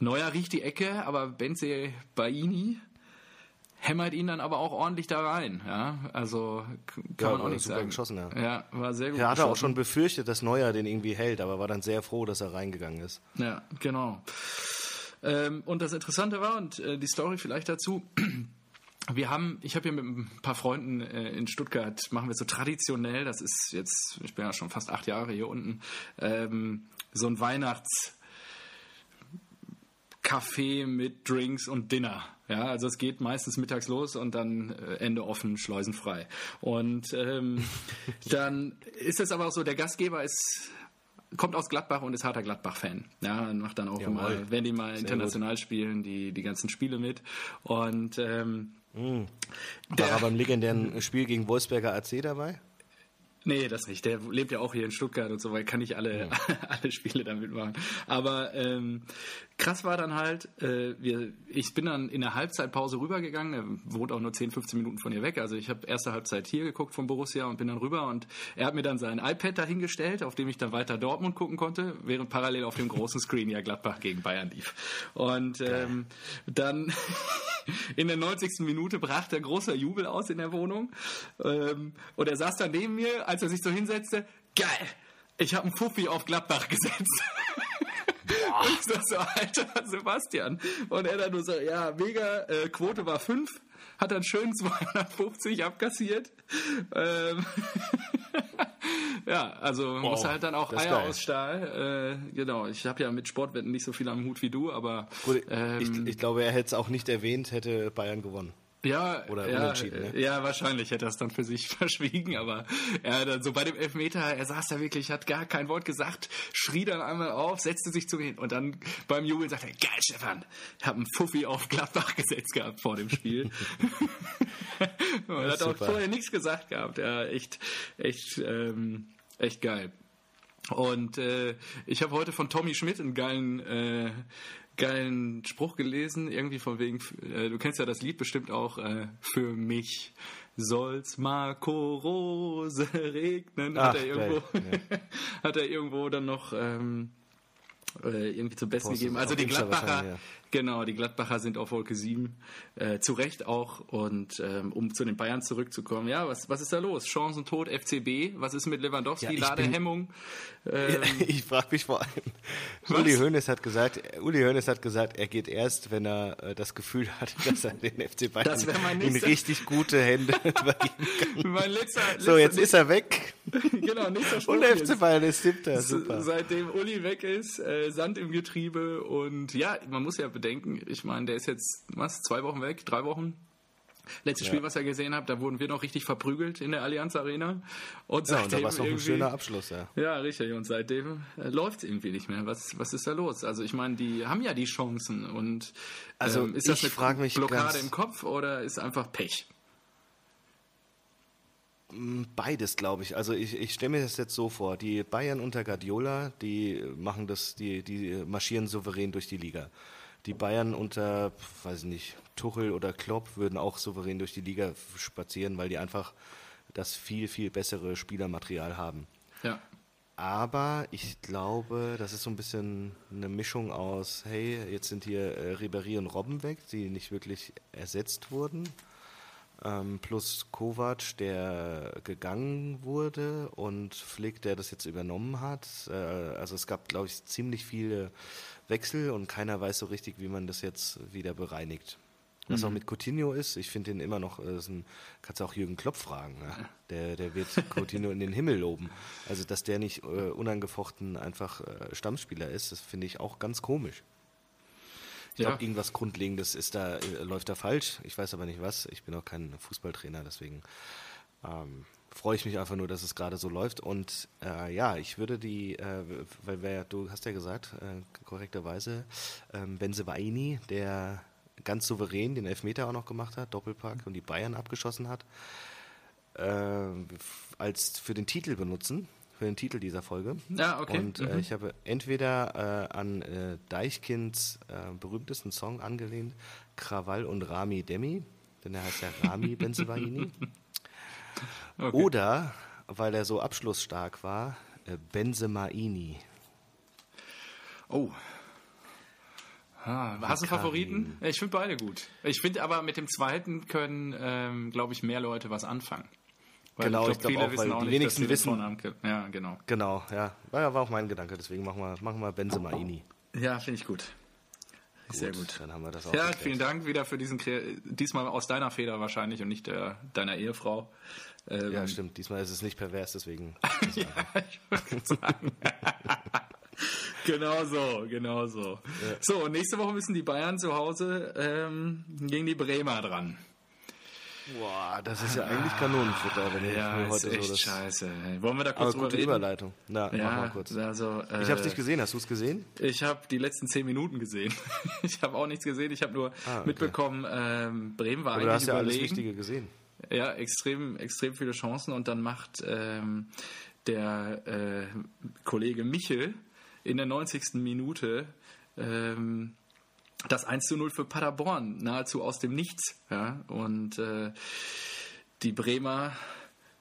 Neuer riecht die Ecke, aber Benze Baini hämmert ihn dann aber auch ordentlich da rein. Ja, also kann ja, man auch nicht super sagen. geschossen, ja. Ja, war sehr gut. Er hatte auch schon befürchtet, dass Neuer den irgendwie hält, aber war dann sehr froh, dass er reingegangen ist. Ja, genau. Ähm, und das Interessante war, und äh, die Story vielleicht dazu, wir haben, ich habe hier mit ein paar Freunden äh, in Stuttgart, machen wir so traditionell, das ist jetzt, ich bin ja schon fast acht Jahre hier unten, ähm, so ein Weihnachts- Kaffee mit Drinks und Dinner. Ja, also es geht meistens mittags los und dann äh, Ende offen, schleusenfrei. Und ähm, dann ist es aber auch so, der Gastgeber ist kommt aus Gladbach und ist harter Gladbach-Fan. Ja, macht dann auch Jawohl. immer, wenn die mal Sehr international gut. spielen, die, die ganzen Spiele mit. Und ähm, mhm. War er beim legendären Spiel gegen Wolfsberger AC dabei? Nee, das nicht. Der lebt ja auch hier in Stuttgart und so, weil kann ich alle, ja. alle Spiele damit machen. Aber ähm, krass war dann halt, äh, wir, ich bin dann in der Halbzeitpause rübergegangen, er wohnt auch nur 10, 15 Minuten von hier weg. Also ich habe erste Halbzeit hier geguckt von Borussia und bin dann rüber und er hat mir dann sein iPad dahingestellt, auf dem ich dann weiter Dortmund gucken konnte, während parallel auf dem großen Screen ja Gladbach gegen Bayern lief. Und ähm, dann in der 90. Minute brach der großer Jubel aus in der Wohnung ähm, und er saß dann neben mir als er sich so hinsetzte, geil, ich habe einen Fuffi auf Gladbach gesetzt. Boah. Und ich so, so, Alter, Sebastian. Und er dann nur so, ja, mega, äh, Quote war 5, hat dann schön 250 abkassiert. Ähm ja, also wow, muss halt dann auch Eier geil. aus Stahl. Äh, genau, ich habe ja mit Sportwetten nicht so viel am Hut wie du, aber... Gut, ähm, ich, ich glaube, er hätte es auch nicht erwähnt, hätte Bayern gewonnen. Ja, Oder ja, unentschieden, ne? ja, wahrscheinlich hätte er es dann für sich verschwiegen, aber er dann so bei dem Elfmeter, er saß da wirklich, hat gar kein Wort gesagt, schrie dann einmal auf, setzte sich zu mir hin und dann beim Jubeln sagte er, geil Stefan, ich habe einen Fuffi auf Gladbach gesetzt gehabt vor dem Spiel. und hat auch vorher nichts gesagt gehabt, ja, echt, echt, ähm, echt geil. Und äh, ich habe heute von Tommy Schmidt einen geilen äh, geilen Spruch gelesen, irgendwie von wegen, äh, du kennst ja das Lied bestimmt auch, äh, für mich soll's Marco Rose regnen, Ach, hat er irgendwo, hat er irgendwo dann noch ähm, äh, irgendwie zum Besten Postet gegeben. Also die Gladbacher, Genau, die Gladbacher sind auf Wolke 7. Äh, zu Recht auch. Und ähm, um zu den Bayern zurückzukommen, ja, was, was ist da los? Chancentod, FCB, was ist mit Lewandowski, Ja, Ladehemmung? Ähm, Ich frage mich vor allem. Uli Hoeneß hat gesagt, Uli Hoeneß hat gesagt, er geht erst, wenn er äh, das Gefühl hat, dass er den FC Bayern in richtig gute Hände übergeben kann. letzter, So, jetzt ist er weg genau, nächster Spruch und der. FC Bayern ist siebter. Super. Seitdem Uli weg ist, äh, Sand im Getriebe und ja, man muss ja bedenken, ich meine, der ist jetzt, was, zwei Wochen weg, drei Wochen? Letztes Spiel, was ihr gesehen habt, da wurden wir noch richtig verprügelt in der Allianz Arena. Und Ja, und da seitdem war es noch ein schöner Abschluss, ja. Ja, richtig. Und seitdem äh, läuft es irgendwie nicht mehr. Was, was ist da los? Also ich meine, die haben ja die Chancen. Und Also ähm, ist das eine Blockade im Kopf oder ist einfach Pech? Beides, glaube ich. Also ich, ich stelle mir das jetzt so vor. Die Bayern unter Guardiola, die machen das, die, die marschieren souverän durch die Liga. Die Bayern unter, weiß ich nicht, Tuchel oder Klopp würden auch souverän durch die Liga spazieren, weil die einfach das viel, viel bessere Spielermaterial haben. Ja. Aber ich glaube, das ist so ein bisschen eine Mischung aus, hey, jetzt sind hier äh, Ribéry und Robben weg, die nicht wirklich ersetzt wurden. Ähm, plus Kovac, der gegangen wurde und Flick, der das jetzt übernommen hat. Äh, also es gab, glaube ich, ziemlich viele Wechsel und keiner weiß so richtig, wie man das jetzt wieder bereinigt. Was auch mit Coutinho ist, ich finde ihn immer noch, äh, ist ein, kannst du auch Jürgen Klopp fragen, ne? der, der wird Coutinho in den Himmel loben. Also, dass der nicht äh, unangefochten einfach äh, Stammspieler ist, das finde ich auch ganz komisch. Ich Ja. glaube, irgendwas Grundlegendes ist da, äh, läuft da falsch. Ich weiß aber nicht was. Ich bin auch kein Fußballtrainer, deswegen ähm, freue ich mich einfach nur, dass es gerade so läuft. Und äh, ja, ich würde die, äh, weil wer, du hast ja gesagt, äh, korrekterweise, ähm, Benzebaini, der ganz souverän den Elfmeter auch noch gemacht hat, Doppelpack und die Bayern abgeschossen hat, äh, als für den Titel benutzen, für den Titel dieser Folge. Ja, okay. Und äh, Mhm. ich habe entweder äh, an Deichkinds berühmtesten Song angelehnt, Krawall und Rami Demi, denn er heißt ja Rami Benzebaini. Okay. Oder, weil er so abschlussstark war, äh, Benzemaini. Oh. Ah, hast du einen Favoriten? Ich finde beide gut. Ich finde aber mit dem zweiten können, ähm, glaube ich, mehr Leute was anfangen. Weil Genau, ich glaub viele auch, weil die nicht, wenigsten wissen-. Ja, genau. Genau, ja. War, war auch mein Gedanke, deswegen machen wir, machen wir Benzemaini. Ja, finde ich gut. Sehr gut. Dann haben wir das auch Ja, geklärt. vielen Dank wieder für diesen, diesmal aus deiner Feder wahrscheinlich und nicht der, deiner Ehefrau. Ähm, Ja, stimmt. Diesmal ist es nicht pervers, deswegen. ja, ich wollte sagen. genau so, genau so. So, und nächste Woche müssen die Bayern zu Hause ähm, gegen die Bremer dran. Boah, das ist ja eigentlich Kanonenfutter, wenn ich Ja, mir ist heute echt so das. scheiße. Wollen wir da kurz Aber gute reden? Überleitung. Na, Ja, mach mal kurz. also äh, Ich habe es nicht gesehen. Hast du es gesehen? Ich habe die letzten zehn Minuten gesehen. ich habe auch nichts gesehen. Ich habe nur Ah, okay. mitbekommen, ähm, Bremen war Aber du eigentlich hast ja alles überlegen. Wichtige gesehen. Ja, extrem, extrem viele Chancen und dann macht ähm, der äh, Kollege Michel in der 90. Minute ähm, das 1 zu 0 für Paderborn, nahezu aus dem Nichts. Ja? Und äh, die Bremer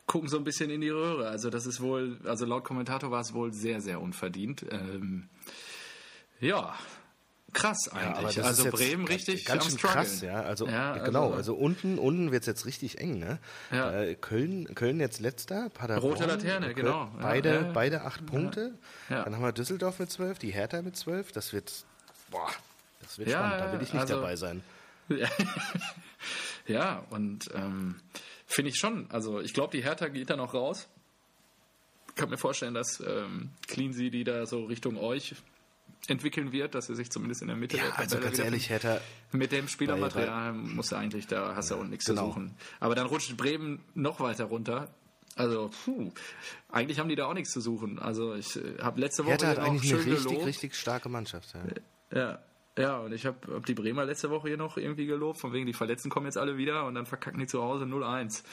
gucken so ein bisschen in die Röhre. Also das ist wohl, also laut Kommentator war es wohl sehr, sehr unverdient. Ähm, ja, krass eigentlich. also jetzt Bremen richtig ganz am struggeln. krass, ja. Also Ja, genau, also- also unten, unten wird es jetzt richtig eng, ne? Ja. Äh, Köln, Köln jetzt letzter, Paderborn. Rote Laterne, Köln- genau. Ja, Beide, ja, ja. beide acht Punkte. Ja. Dann haben wir Düsseldorf mit zwölf, die Hertha mit zwölf. Das wird, boah, das wird Ja, spannend. Da will ich nicht also- dabei sein. Ja, und ähm, finde ich schon. Also ich glaube, die Hertha geht da noch raus. Kann mir vorstellen, dass ähm, Cleansy die da so Richtung euch entwickeln wird, dass er sich zumindest in der Mitte Ja, der also ganz ehrlich, Hertha, mit dem Spielermaterial musst du eigentlich, da hast du auch nichts genau. zu suchen. Aber dann rutscht Bremen noch weiter runter. Also, puh, eigentlich haben die da auch nichts zu suchen. Also ich habe letzte Woche Hertha hat eigentlich eine richtig, gelobt. richtig starke Mannschaft. Ja. Ja, ja, und ich habe hab die Bremer letzte Woche hier noch irgendwie gelobt, von wegen die Verletzten kommen jetzt alle wieder und dann verkacken die zu Hause 0-1.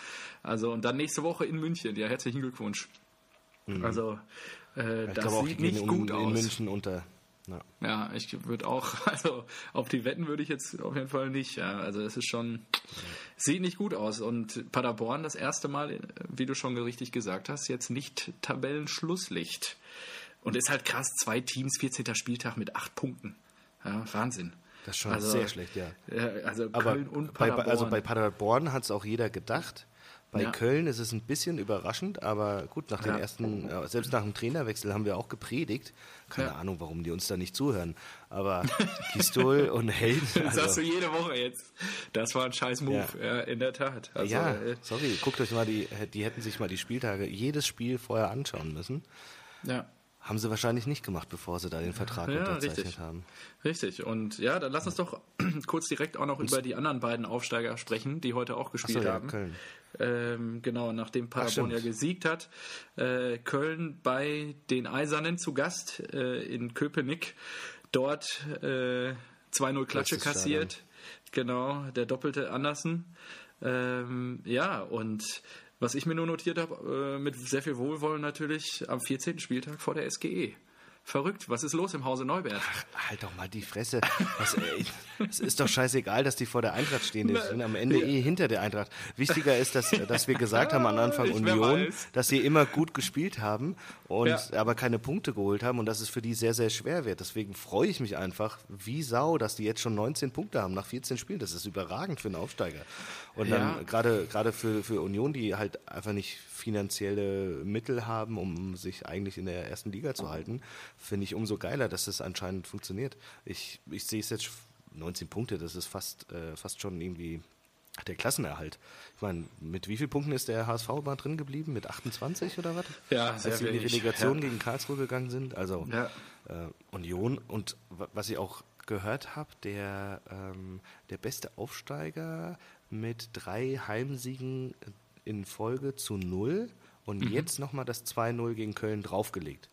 Also und dann nächste Woche in München. Ja, herzlichen Glückwunsch. Also äh, Mhm. Das glaube sieht nicht in, gut in aus. München unter. Ja. Ja, ich würde auch, also auf die Wetten würde ich jetzt auf jeden Fall nicht. Ja, also es ist schon, sieht nicht gut aus. Und Paderborn das erste Mal, wie du schon richtig gesagt hast, jetzt nicht Tabellenschlusslicht. Und ist halt krass, zwei Teams, 14. Spieltag mit acht Punkten. Ja, Wahnsinn. Das ist schon Also, sehr schlecht, ja. Ja, also Aber Köln und bei, Paderborn. also bei Paderborn hat es auch jeder gedacht. Bei Ja. Köln ist es ein bisschen überraschend, aber gut, nach den Ja. ersten, äh, selbst nach dem Trainerwechsel haben wir auch gepredigt. Keine Ja. Ahnung, warum die uns da nicht zuhören. Aber Gistol und Held. das sagst Also, du jede Woche jetzt. Das war ein scheiß Move, ja, in der Tat. Also, ja, äh, sorry, guckt euch mal die, die hätten sich mal die Spieltage, jedes Spiel vorher anschauen müssen. ja. Haben sie wahrscheinlich nicht gemacht, bevor sie da den Vertrag Ja, unterzeichnet richtig. haben. Richtig. Und ja, dann lass uns doch kurz direkt auch noch über die anderen beiden Aufsteiger sprechen, die heute auch gespielt ja, haben. Köln. Ähm, genau, nachdem Paderborn ja gesiegt hat. Äh, Köln bei den Eisernen zu Gast äh, in Köpenick. Dort äh, 2-0 Klatsche kassiert. Genau, der doppelte Andersen. Ähm, ja, und was ich mir nur notiert habe, äh, mit sehr viel Wohlwollen natürlich, am 14. Spieltag vor der SGE. Verrückt, was ist los im Hause Neubert? Halt doch mal die Fresse. Das, ey, es ist doch scheißegal, dass die vor der Eintracht stehen. Die sind am Ende eh hinter der Eintracht. Wichtiger ist, dass, dass wir gesagt haben am Anfang Ich- Union, dass sie immer gut gespielt haben und Ja. aber keine Punkte geholt haben und dass es für die sehr, sehr schwer wird. Deswegen freue ich mich einfach wie Sau, dass die jetzt schon 19 Punkte haben nach 14 Spielen. Das ist überragend für einen Aufsteiger. Und dann Ja. gerade gerade für, für Union, die halt einfach nicht finanzielle Mittel haben, um sich eigentlich in der ersten Liga zu halten, finde ich umso geiler, dass es anscheinend funktioniert. Ich, ich sehe es jetzt 19 Punkte, das ist fast, äh, fast schon irgendwie der Klassenerhalt. Ich meine, mit wie vielen Punkten ist der HSV mal drin geblieben? Mit 28 oder was? Ja, sehr Als sie in die. Relegation Ja. gegen Karlsruhe gegangen sind. Also Ja. äh, Union und wa- was ich auch gehört habe, der, ähm, der beste Aufsteiger mit drei Heimsiegen in Folge zu null und Mhm. jetzt nochmal das 2-0 gegen Köln draufgelegt.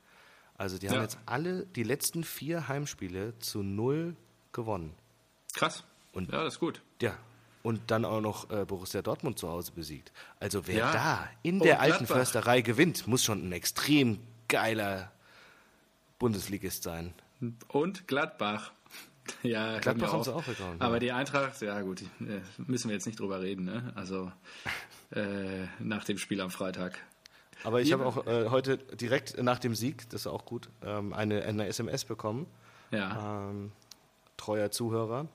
Also die haben Ja. jetzt alle die letzten vier Heimspiele zu null gewonnen. Krass. Und- ja, das ist gut. Ja. Und dann auch noch äh, Borussia Dortmund zu Hause besiegt. Also wer Ja. da in der alten Gladbach. Försterei gewinnt, muss schon ein extrem geiler Bundesligist sein. Und Gladbach. Ja, Gladbach haben sie auch bekommen, Aber ja. die Eintracht, ja gut, äh, müssen wir jetzt nicht drüber reden. Ne? Also äh, nach dem Spiel am Freitag. Aber ich habe auch äh, heute direkt nach dem Sieg, das ist auch gut, ähm, eine, eine SMS bekommen. Ja, Ähm, treuer Zuhörer.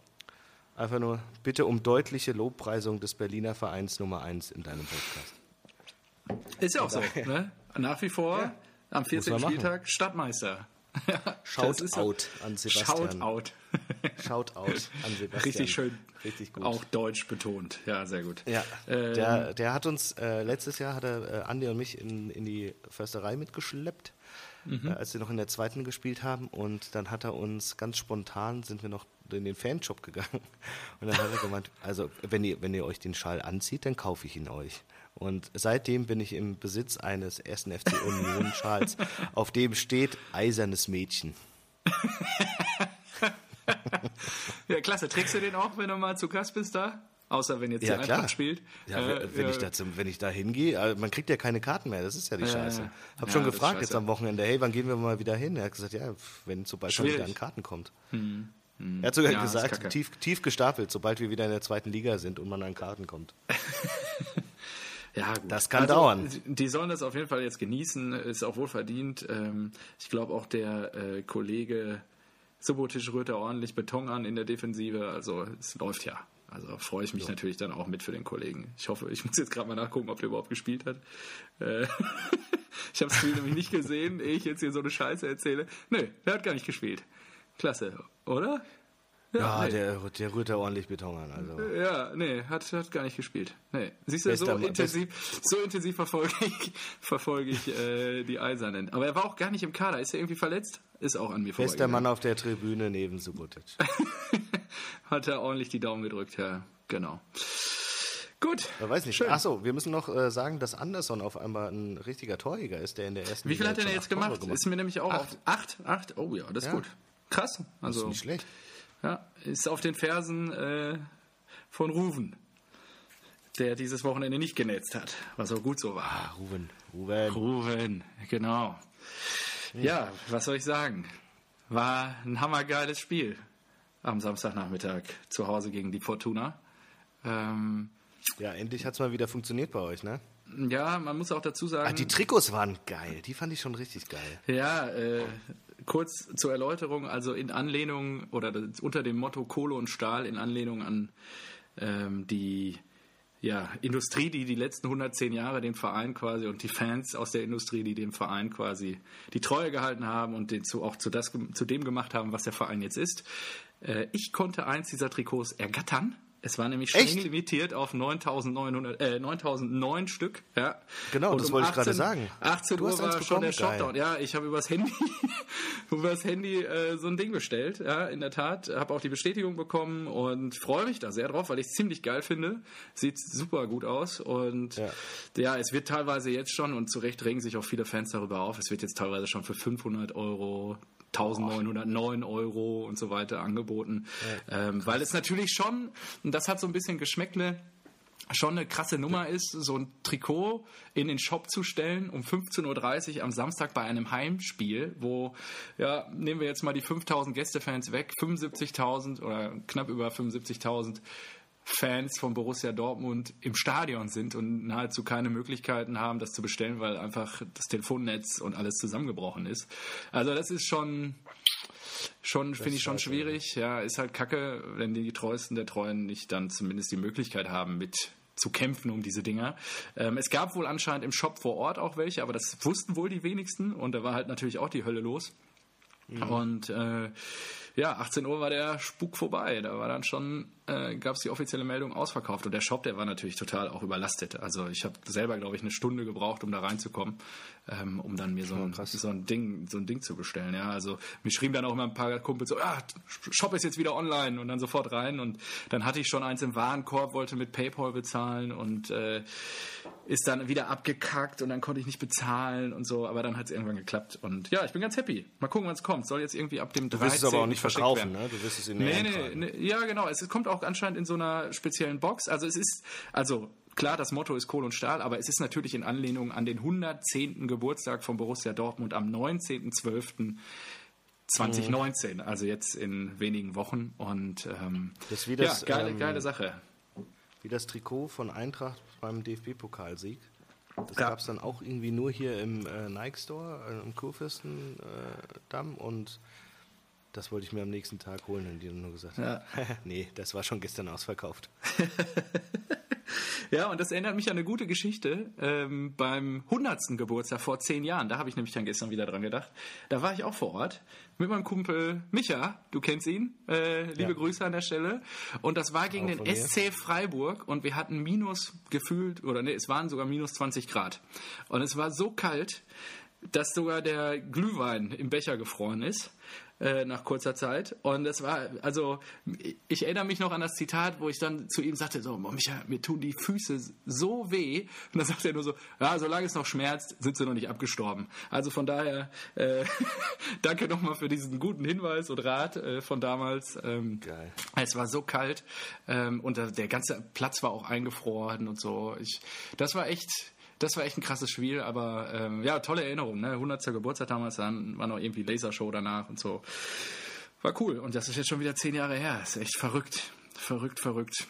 Einfach nur bitte um deutliche Lobpreisung des Berliner Vereins Nummer 1 in deinem Podcast. ist ja auch so. Ne? Nach wie vor Ja. am 14. man machen. Spieltag Stadtmeister. Shout out an Sebastian. Shout out. Shout out an Sebastian. Richtig schön. Richtig gut. Auch deutsch betont. Ja, sehr gut. Ja, Ähm, der, der hat uns, äh, letztes Jahr hat er äh, Andi und mich in, in die Försterei mitgeschleppt, Mhm. äh, als wir noch in der zweiten gespielt haben. Und dann hat er uns ganz spontan, sind wir noch in den Fanshop gegangen. Und dann hat er gemeint, also wenn ihr, wenn ihr euch den Schal anzieht, dann kaufe ich ihn euch. Und seitdem bin ich im Besitz eines ersten FC Union Schals, auf dem steht eisernes Mädchen. Ja, klasse. Trägst du den auch, wenn du mal zu Gast bist da? Außer wenn jetzt Ja, klar. Eintracht spielt. Ja, Äh, wenn, ja. ich da zum, wenn ich da hingehe, äh, man kriegt ja keine Karten mehr, das ist ja die Scheiße. ja. Hab schon gefragt jetzt am Wochenende, hey, wann gehen wir mal wieder hin? Er hat gesagt, ja, wenn sobald Schwierig. wieder an Karten kommt. Er hat sogar gesagt, tief, tief gestapelt, sobald wir wieder in der zweiten Liga sind und man an Karten kommt. Ja, gut. Das kann also, dauern. Die sollen das auf jeden Fall jetzt genießen, ist auch wohl verdient. Ähm, ich glaube auch der äh, Kollege Subotisch rührt da ordentlich Beton an in der Defensive. Also es läuft ja. Also freue ich mich natürlich dann auch mit für den Kollegen. Ich hoffe, ich muss jetzt gerade mal nachgucken, ob der überhaupt gespielt hat. Äh, ich habe das Spiel nämlich nicht gesehen, ehe ich jetzt hier so eine Scheiße erzähle. Nö, der hat gar nicht gespielt. Klasse, oder? Ja, nee. der, der rührt da ordentlich Beton an. Also. Ja, nee, hat, hat gar nicht gespielt. Nee. Siehst du, so Bester intensiv, so intensiv verfolge ich, verfolge ich äh, die Eisernen. Aber er war auch gar nicht im Kader. Ist er irgendwie verletzt? Ist auch an mir Bester vorbeigegangen. Mann auf der Tribüne neben Subotic. Hat er ordentlich die Daumen gedrückt, ja, genau. Gut. Man weiß nicht. Schön. Achso, wir müssen noch äh, sagen, dass Anderson auf einmal ein richtiger Torjäger ist, der in der ersten Wie viel Liga hat er denn jetzt acht Tore gemacht? Ist mir nämlich auch Acht. auf acht, acht. Oh ja, das ist Ja. gut. Krass. Das ist Also nicht schlecht. Ja, ist auf den Fersen äh, von Ruven, der dieses Wochenende nicht genetzt hat, was auch gut so war. Ah, Ruben, Ruben. Ruven, genau. Ja, was soll ich sagen? War ein hammergeiles Spiel am Samstagnachmittag zu Hause gegen die Fortuna. Ähm, Ja, endlich hat es mal wieder funktioniert bei euch, ne? ja, man muss auch dazu sagen, Ah, die Trikots waren geil. Die fand ich schon richtig geil. ja, äh, kurz zur Erläuterung, also in Anlehnung oder unter dem Motto Kohle und Stahl in Anlehnung an ähm, die ja, Industrie, die die letzten 110 Jahre den Verein quasi und die Fans aus der Industrie, die dem Verein quasi die Treue gehalten haben und den zu, auch zu, das, zu dem gemacht haben, was der Verein jetzt ist. Äh, ich konnte eins dieser Trikots ergattern es war nämlich streng Echt? limitiert auf 9.900, äh, 9.009 Stück. Ja. Genau, und das um wollte 18, ich gerade sagen. 18 du Uhr war schon der Shopdown. Ja, ich habe übers Handy, übers Handy äh, so ein Ding bestellt. Ja, in der Tat. Habe auch die Bestätigung bekommen und freue mich da sehr drauf, weil ich es ziemlich geil finde. Sieht super gut aus und ja. ja. es wird teilweise jetzt schon und zu Recht regen sich auch viele Fans darüber auf. Es wird jetzt teilweise schon für 500 Euro 1909 Euro und so weiter angeboten. Ja, ähm, weil es natürlich schon, und das hat so ein bisschen Geschmäckle, schon eine krasse Nummer ist, so ein Trikot in den Shop zu stellen um 15.30 Uhr am Samstag bei einem Heimspiel, wo, ja, nehmen wir jetzt mal die 5000 Gästefans weg, 75.000 oder knapp über 75.000 Fans von Borussia Dortmund im Stadion sind und nahezu keine Möglichkeiten haben, das zu bestellen, weil einfach das Telefonnetz und alles zusammengebrochen ist. Also das ist schon, schon finde ich schon schwierig. Ja, ist halt kacke, wenn die Treuesten der Treuen nicht dann zumindest die Möglichkeit haben, mit zu kämpfen um diese Dinger. Ähm, es gab wohl anscheinend im Shop vor Ort auch welche, aber das wussten wohl die wenigsten und da war halt natürlich auch die Hölle los. Mhm. Und äh, ja, 18 Uhr war der Spuk vorbei. Da war dann schon, äh, gab es die offizielle Meldung ausverkauft. Und der Shop, der war natürlich total auch überlastet. Also ich habe selber, glaube ich, eine Stunde gebraucht, um da reinzukommen, ähm, um dann mir so ein, so ein Ding, so ein Ding zu bestellen. Ja, also mir schrieben dann auch immer ein paar Kumpels so, ah, Shop ist jetzt wieder online und dann sofort rein. Und dann hatte ich schon eins im Warenkorb, wollte mit PayPal bezahlen und äh, ist dann wieder abgekackt und dann konnte ich nicht bezahlen und so. Aber dann hat es irgendwann geklappt. Und ja, ich bin ganz happy. Mal gucken, wann es kommt. Soll jetzt irgendwie ab dem 13. Du wirst es aber auch nicht verkaufen, ne? Du wirst es in nee, nee, nee, Ja, genau. Es kommt auch anscheinend in so einer speziellen Box. Also es ist, also klar, das Motto ist Kohl und Stahl, aber es ist natürlich in Anlehnung an den 110. Geburtstag von Borussia Dortmund am 19.12. 2019, also jetzt in wenigen Wochen und ähm, das wie das, ja, geile, ähm, geile Sache. Wie das Trikot von Eintracht beim DFB-Pokalsieg. Das ja. gab es dann auch irgendwie nur hier im äh, Nike Store, äh, im Kurfürstendamm äh, und das wollte ich mir am nächsten Tag holen und die haben nur gesagt, ja. nee, das war schon gestern ausverkauft. ja, und das erinnert mich an eine gute Geschichte ähm, beim 100. Geburtstag vor zehn Jahren. Da habe ich nämlich dann gestern wieder dran gedacht. Da war ich auch vor Ort mit meinem Kumpel Micha. Du kennst ihn. Äh, liebe ja. Grüße an der Stelle. Und das war gegen den SC Freiburg und wir hatten minus gefühlt, oder nee, es waren sogar minus 20 Grad. Und es war so kalt, dass sogar der Glühwein im Becher gefroren ist. Äh, nach kurzer Zeit. Und es war, also, ich erinnere mich noch an das Zitat, wo ich dann zu ihm sagte, so, Micha, mir tun die Füße so weh. Und dann sagt er nur so, ja, solange es noch schmerzt, sind sie noch nicht abgestorben. Also von daher, äh, danke nochmal für diesen guten Hinweis und Rat äh, von damals. Ähm, Geil. Es war so kalt ähm, und der ganze Platz war auch eingefroren und so. Ich, das war echt, das war echt ein krasses Spiel, aber ähm, ja, tolle Erinnerung. Ne? 100. Geburtstag damals, dann war noch irgendwie Lasershow danach und so. War cool. Und das ist jetzt schon wieder zehn Jahre her. ist echt verrückt. Verrückt, verrückt.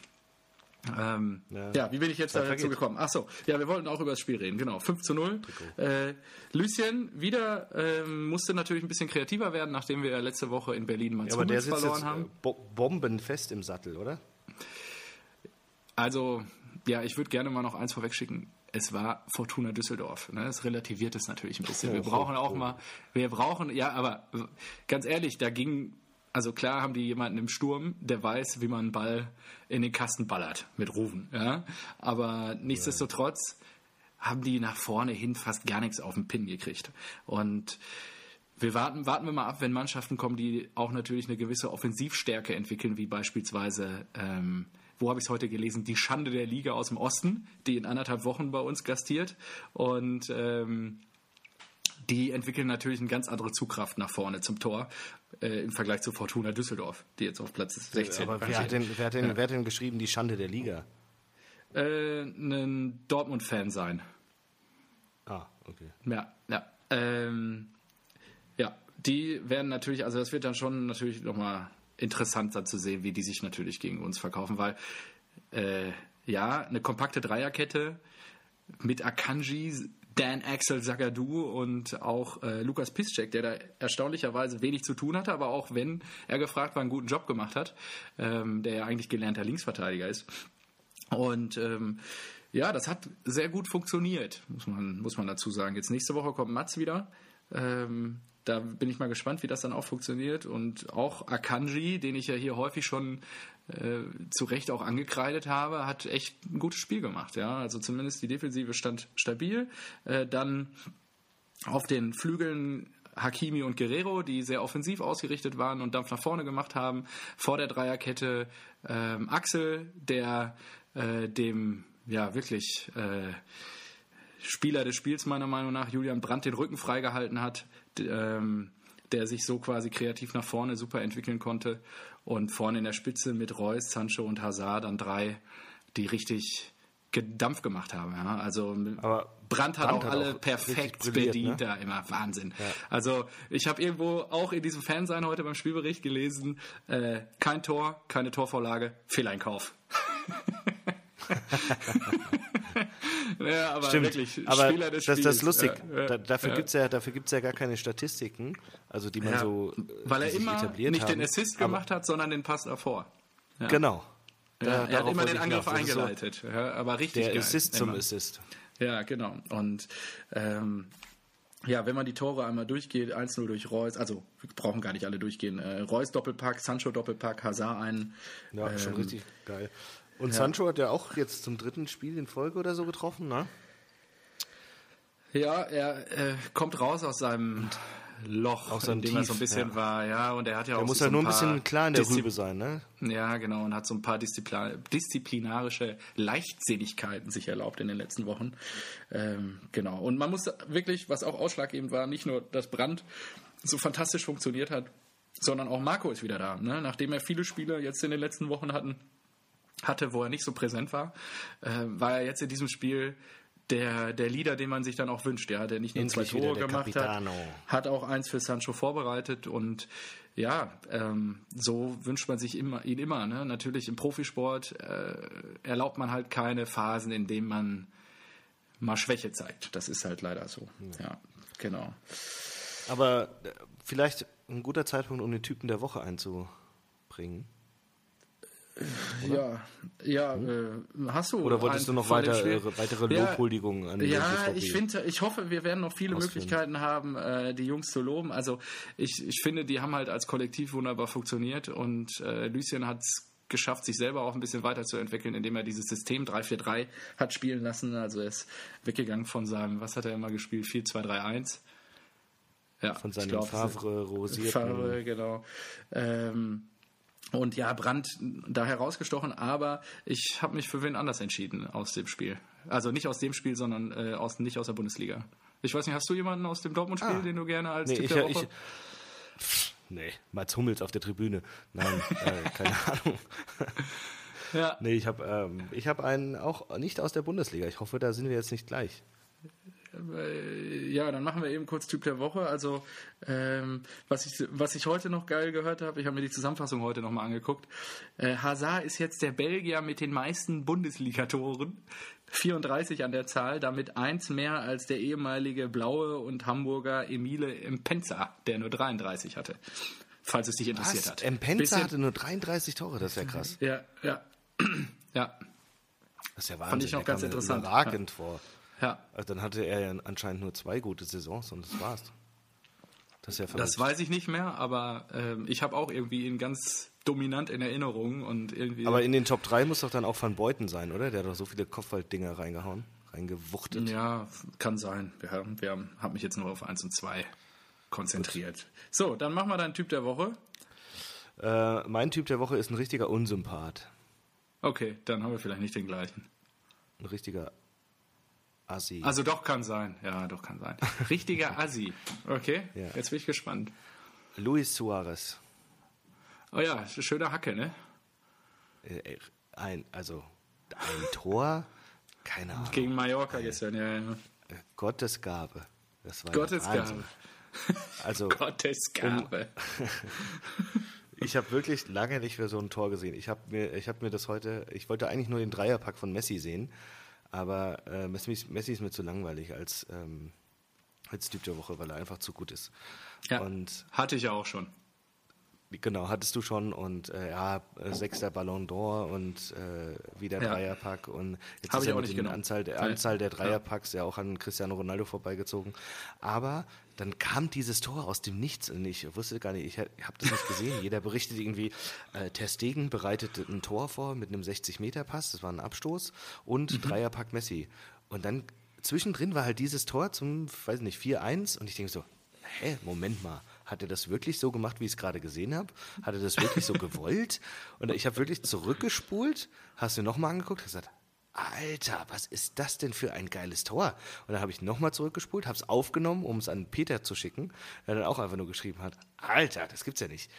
Ähm, ja. ja. wie bin ich jetzt dazu vergeht. gekommen? Ach so, ja, wir wollten auch über das Spiel reden, genau. 5 zu 0. Äh, Lucien wieder ähm, musste natürlich ein bisschen kreativer werden, nachdem wir letzte Woche in Berlin Mans ja, aber der sitzt verloren jetzt, haben. Bo bombenfest im Sattel, oder? Also, ja, ich würde gerne mal noch eins vorwegschicken es war Fortuna Düsseldorf. Ne? Das relativiert es natürlich ein bisschen. Wir brauchen auch mal, wir brauchen, ja, aber ganz ehrlich, da ging, also klar haben die jemanden im Sturm, der weiß, wie man einen Ball in den Kasten ballert mit Rufen. Ja? Aber nichtsdestotrotz haben die nach vorne hin fast gar nichts auf den Pin gekriegt. Und wir warten, warten wir mal ab, wenn Mannschaften kommen, die auch natürlich eine gewisse Offensivstärke entwickeln, wie beispielsweise ähm, wo habe ich es heute gelesen, die Schande der Liga aus dem Osten, die in anderthalb Wochen bei uns gastiert. Und ähm, die entwickeln natürlich eine ganz andere Zugkraft nach vorne zum Tor äh, im Vergleich zu Fortuna Düsseldorf, die jetzt auf Platz 16 Aber wer hat, denn, wer, hat denn, ja. wer hat denn geschrieben, die Schande der Liga? Äh, ein Dortmund-Fan sein. Ah, okay. Ja, ja. Ähm, ja, die werden natürlich, also das wird dann schon natürlich nochmal interessant dann zu sehen, wie die sich natürlich gegen uns verkaufen, weil äh, ja, eine kompakte Dreierkette mit Akanji, Dan Axel Zagadou und auch äh, Lukas Piszczek, der da erstaunlicherweise wenig zu tun hatte, aber auch wenn er gefragt war, einen guten Job gemacht hat, ähm, der ja eigentlich gelernter Linksverteidiger ist. Und ähm, ja, das hat sehr gut funktioniert, muss man, muss man dazu sagen. Jetzt nächste Woche kommt Mats wieder. Ähm, da bin ich mal gespannt, wie das dann auch funktioniert. Und auch Akanji, den ich ja hier häufig schon äh, zu Recht auch angekreidet habe, hat echt ein gutes Spiel gemacht. Ja, also zumindest die Defensive stand stabil. Äh, dann auf den Flügeln Hakimi und Guerrero, die sehr offensiv ausgerichtet waren und Dampf nach vorne gemacht haben. Vor der Dreierkette ähm, Axel, der äh, dem ja wirklich äh, Spieler des Spiels meiner Meinung nach, Julian Brandt, den Rücken freigehalten hat, ähm, der sich so quasi kreativ nach vorne super entwickeln konnte. Und vorne in der Spitze mit Reus, Sancho und Hazard dann drei, die richtig Dampf gemacht haben. Ja. Also Aber Brandt hat Brandt auch hat alle auch perfekt bedient ne? da immer. Wahnsinn. Ja. Also ich habe irgendwo auch in diesem Fansein heute beim Spielbericht gelesen, äh, kein Tor, keine Torvorlage, Fehleinkauf. ja, aber Stimmt. wirklich, aber Spieler des das, das ist lustig. Ja, da, dafür ja. gibt es ja, dafür gibt's ja gar keine Statistiken, also die man ja, so Weil er immer nicht haben. den Assist gemacht hat, sondern den Pass davor. Genau. Da, er hat immer den Angriff eingeleitet, so aber richtig Der geil. Assist zum immer. Assist. Ja, genau. Und ähm, ja, wenn man die Tore einmal durchgeht, 1-0 durch Reus, also wir brauchen gar nicht alle durchgehen. Äh, Reus Doppelpack, Sancho Doppelpack, Hazard einen. Ja, ähm, schon richtig geil. Und ja. Sancho hat ja auch jetzt zum dritten Spiel in Folge oder so getroffen, ne? Ja, er äh, kommt raus aus seinem Loch, aus in dem Tief, er so ein bisschen ja. war, ja, und er hat ja er auch. Er muss so halt nur ein bisschen klar in der Diszi Rübe sein, ne? Ja, genau, und hat so ein paar Disziplin disziplinarische Leichtsinnigkeiten sich erlaubt in den letzten Wochen. Ähm, genau, und man muss wirklich, was auch ausschlaggebend war, nicht nur, dass Brand so fantastisch funktioniert hat, sondern auch Marco ist wieder da, ne? Nachdem er viele Spiele jetzt in den letzten Wochen hatten, hatte, wo er nicht so präsent war, äh, war er jetzt in diesem Spiel der, der Leader, den man sich dann auch wünscht, ja, der nicht nur zwei Tore gemacht Capitano. hat, hat auch eins für Sancho vorbereitet und ja, ähm, so wünscht man sich immer, ihn immer. Ne? Natürlich im Profisport äh, erlaubt man halt keine Phasen, in denen man mal Schwäche zeigt. Das ist halt leider so. Ja, ja genau. Aber äh, vielleicht ein guter Zeitpunkt, um den Typen der Woche einzubringen. Oder? Ja, ja, hm? äh, hast du. Oder wolltest du noch weiter, äh, weitere Lobhuldigungen ja, an den Ja, BVB? ich finde, ich hoffe, wir werden noch viele Ausfinden. Möglichkeiten haben, äh, die Jungs zu loben. Also ich, ich finde, die haben halt als Kollektiv wunderbar funktioniert und äh, Lucien hat es geschafft, sich selber auch ein bisschen weiterzuentwickeln, indem er dieses System 3-4-3 hat spielen lassen. Also er ist weggegangen von seinem, was hat er immer gespielt, 4-2-3-1. Ja, von seinem glaub, Favre rosierten. Favre, genau. Ähm, und ja, Brandt da herausgestochen, aber ich habe mich für wen anders entschieden aus dem Spiel. Also nicht aus dem Spiel, sondern äh, aus, nicht aus der Bundesliga. Ich weiß nicht, hast du jemanden aus dem Dortmund-Spiel, ah. den du gerne als nee, Tipp ich, der Woche... Ich, nee, Mats Hummels auf der Tribüne. Nein, äh, keine Ahnung. ja. Nee, ich habe ähm, hab einen auch nicht aus der Bundesliga. Ich hoffe, da sind wir jetzt nicht gleich. Äh, ja, dann machen wir eben kurz Typ der Woche. Also, ähm, was, ich, was ich heute noch geil gehört habe, ich habe mir die Zusammenfassung heute nochmal angeguckt. Äh, Hazard ist jetzt der Belgier mit den meisten Bundesligatoren. 34 an der Zahl, damit eins mehr als der ehemalige Blaue und Hamburger Emile Mpenza, der nur 33 hatte. Falls es dich interessiert was? hat. Mpenza hatte nur 33 Tore, das ist ja krass. Ja, ja. ja. Das ist ja Wahnsinn. Fand ich noch ganz interessant. Überragend ja. vor. Ja. Also dann hatte er ja anscheinend nur zwei gute Saisons und das war's. Das, ist ja das weiß ich nicht mehr, aber ähm, ich habe auch irgendwie ihn ganz dominant in Erinnerung und irgendwie. Aber in den Top 3 muss doch dann auch Van Beuten sein, oder? Der hat doch so viele Kopfballdinger reingehauen, reingewuchtet. Ja, kann sein. Wir haben, wir haben, haben mich jetzt nur auf 1 und 2 konzentriert. Gut. So, dann machen wir deinen Typ der Woche. Äh, mein Typ der Woche ist ein richtiger Unsympath. Okay, dann haben wir vielleicht nicht den gleichen. Ein richtiger Assi. Also doch kann sein. Ja, doch kann sein. Richtiger Assi. Okay, ja. jetzt bin ich gespannt. Luis Suarez. Oh ja, schöne Hacke, ne? Äh, äh, ein, also ein Tor, keine Ahnung. Gegen Mallorca gestern, ja, ja. Äh, Gottesgabe. Das war Gottesgabe. Also Gottesgabe. Um, ich habe wirklich lange nicht mehr so ein Tor gesehen. Ich habe mir, ich habe mir das heute, ich wollte eigentlich nur den Dreierpack von Messi sehen, Aber äh, Messi, Messi ist mir zu langweilig als, ähm, als Typ der Woche, weil er einfach zu gut ist. Ja, und hatte ich ja auch schon. Genau, hattest du schon und äh, ja, äh, sechster Ballon d'Or und äh, wieder ja. Dreierpack und jetzt Hab ist ja mit der Anzahl, der, Anzahl der Dreierpacks ja. ja auch an Cristiano Ronaldo vorbeigezogen. Aber dann kam dieses Tor aus dem Nichts und ich wusste gar nicht, ich habe das nicht gesehen. Jeder berichtet irgendwie, äh, Ter Stegen bereitete ein Tor vor mit einem 60-Meter-Pass, das war ein Abstoß und mhm. Dreierpack Messi. Und dann zwischendrin war halt dieses Tor zum, weiß nicht, 4-1 und ich denke so, hä, Moment mal hat er das wirklich so gemacht, wie ich es gerade gesehen habe? Hat er das wirklich so gewollt? Und ich habe wirklich zurückgespult, hast du nochmal angeguckt, hast gesagt, Alter, was ist das denn für ein geiles Tor? Und dann habe ich nochmal zurückgespult, habe es aufgenommen, um es an Peter zu schicken, der dann auch einfach nur geschrieben hat, Alter, das gibt's ja nicht.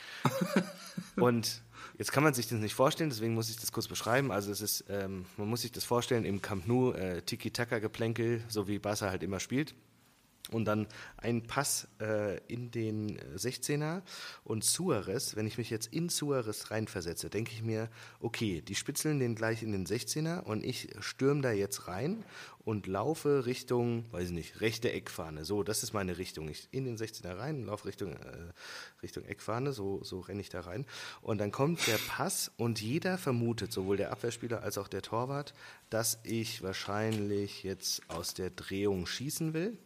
und jetzt kann man sich das nicht vorstellen, deswegen muss ich das kurz beschreiben. Also es ist, ähm, man muss sich das vorstellen, im Camp Nou äh, Tiki-Taka-Geplänkel, so wie Barca halt immer spielt und dann ein Pass äh, in den 16er und Suarez, wenn ich mich jetzt in Suarez reinversetze, denke ich mir, okay, die spitzeln den gleich in den 16er und ich stürme da jetzt rein und laufe Richtung, weiß ich nicht, rechte Eckfahne. So, das ist meine Richtung. Ich in den 16er rein, laufe Richtung, äh, Richtung Eckfahne, so, so renne ich da rein. Und dann kommt der Pass und jeder vermutet, sowohl der Abwehrspieler als auch der Torwart, dass ich wahrscheinlich jetzt aus der Drehung schießen will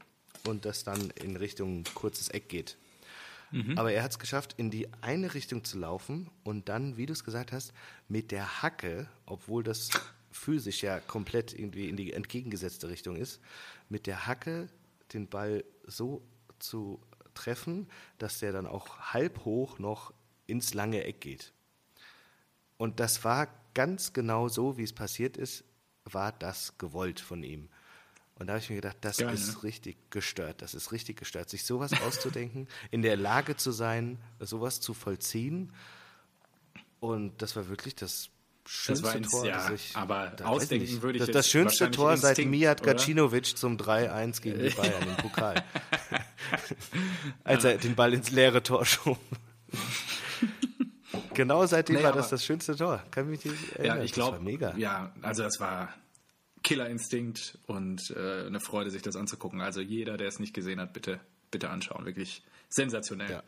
und das dann in Richtung kurzes Eck geht. Mhm. Aber er hat es geschafft, in die eine Richtung zu laufen und dann, wie du es gesagt hast, mit der Hacke, obwohl das physisch ja komplett irgendwie in die entgegengesetzte Richtung ist, mit der Hacke den Ball so zu treffen, dass der dann auch halb hoch noch ins lange Eck geht. Und das war ganz genau so, wie es passiert ist, war das gewollt von ihm. Und da habe ich mir gedacht, das Geil, ist ne? richtig gestört. Das ist richtig gestört, sich sowas auszudenken, in der Lage zu sein, sowas zu vollziehen. Und das war wirklich das schönste das ins, Tor, ja, das ich. Aber ausdenken würde ich Das, das schönste Tor seit Mijat Gacinovic zum 3-1 gegen die Bayern im Pokal. Als er den Ball ins leere Tor schob. genau seitdem nee, war das das schönste Tor. Kann mich nicht erinnern. Ja, ich glaube, mega. Ja, also das war Killerinstinkt und äh, eine Freude, sich das anzugucken. Also jeder, der es nicht gesehen hat, bitte, bitte anschauen. Wirklich sensationell. Ja.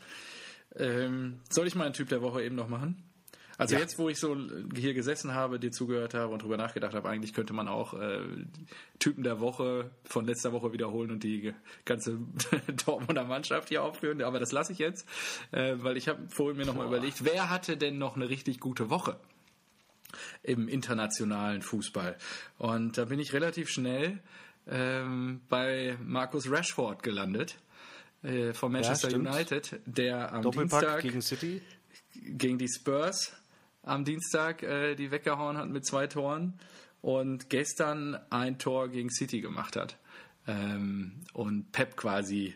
Ähm, soll ich mal einen Typ der Woche eben noch machen? Also ja. jetzt, wo ich so hier gesessen habe, dir zugehört habe und drüber nachgedacht habe, eigentlich könnte man auch äh, Typen der Woche von letzter Woche wiederholen und die ganze Dortmunder Mannschaft hier aufführen. Aber das lasse ich jetzt, äh, weil ich habe vorhin mir nochmal überlegt, wer hatte denn noch eine richtig gute Woche? Im internationalen Fußball. Und da bin ich relativ schnell ähm, bei Markus Rashford gelandet äh, von Manchester ja, United, der am Doppelpack Dienstag gegen City gegen die Spurs am Dienstag äh, die weggehauen hat mit zwei Toren und gestern ein Tor gegen City gemacht hat. Ähm, und Pep quasi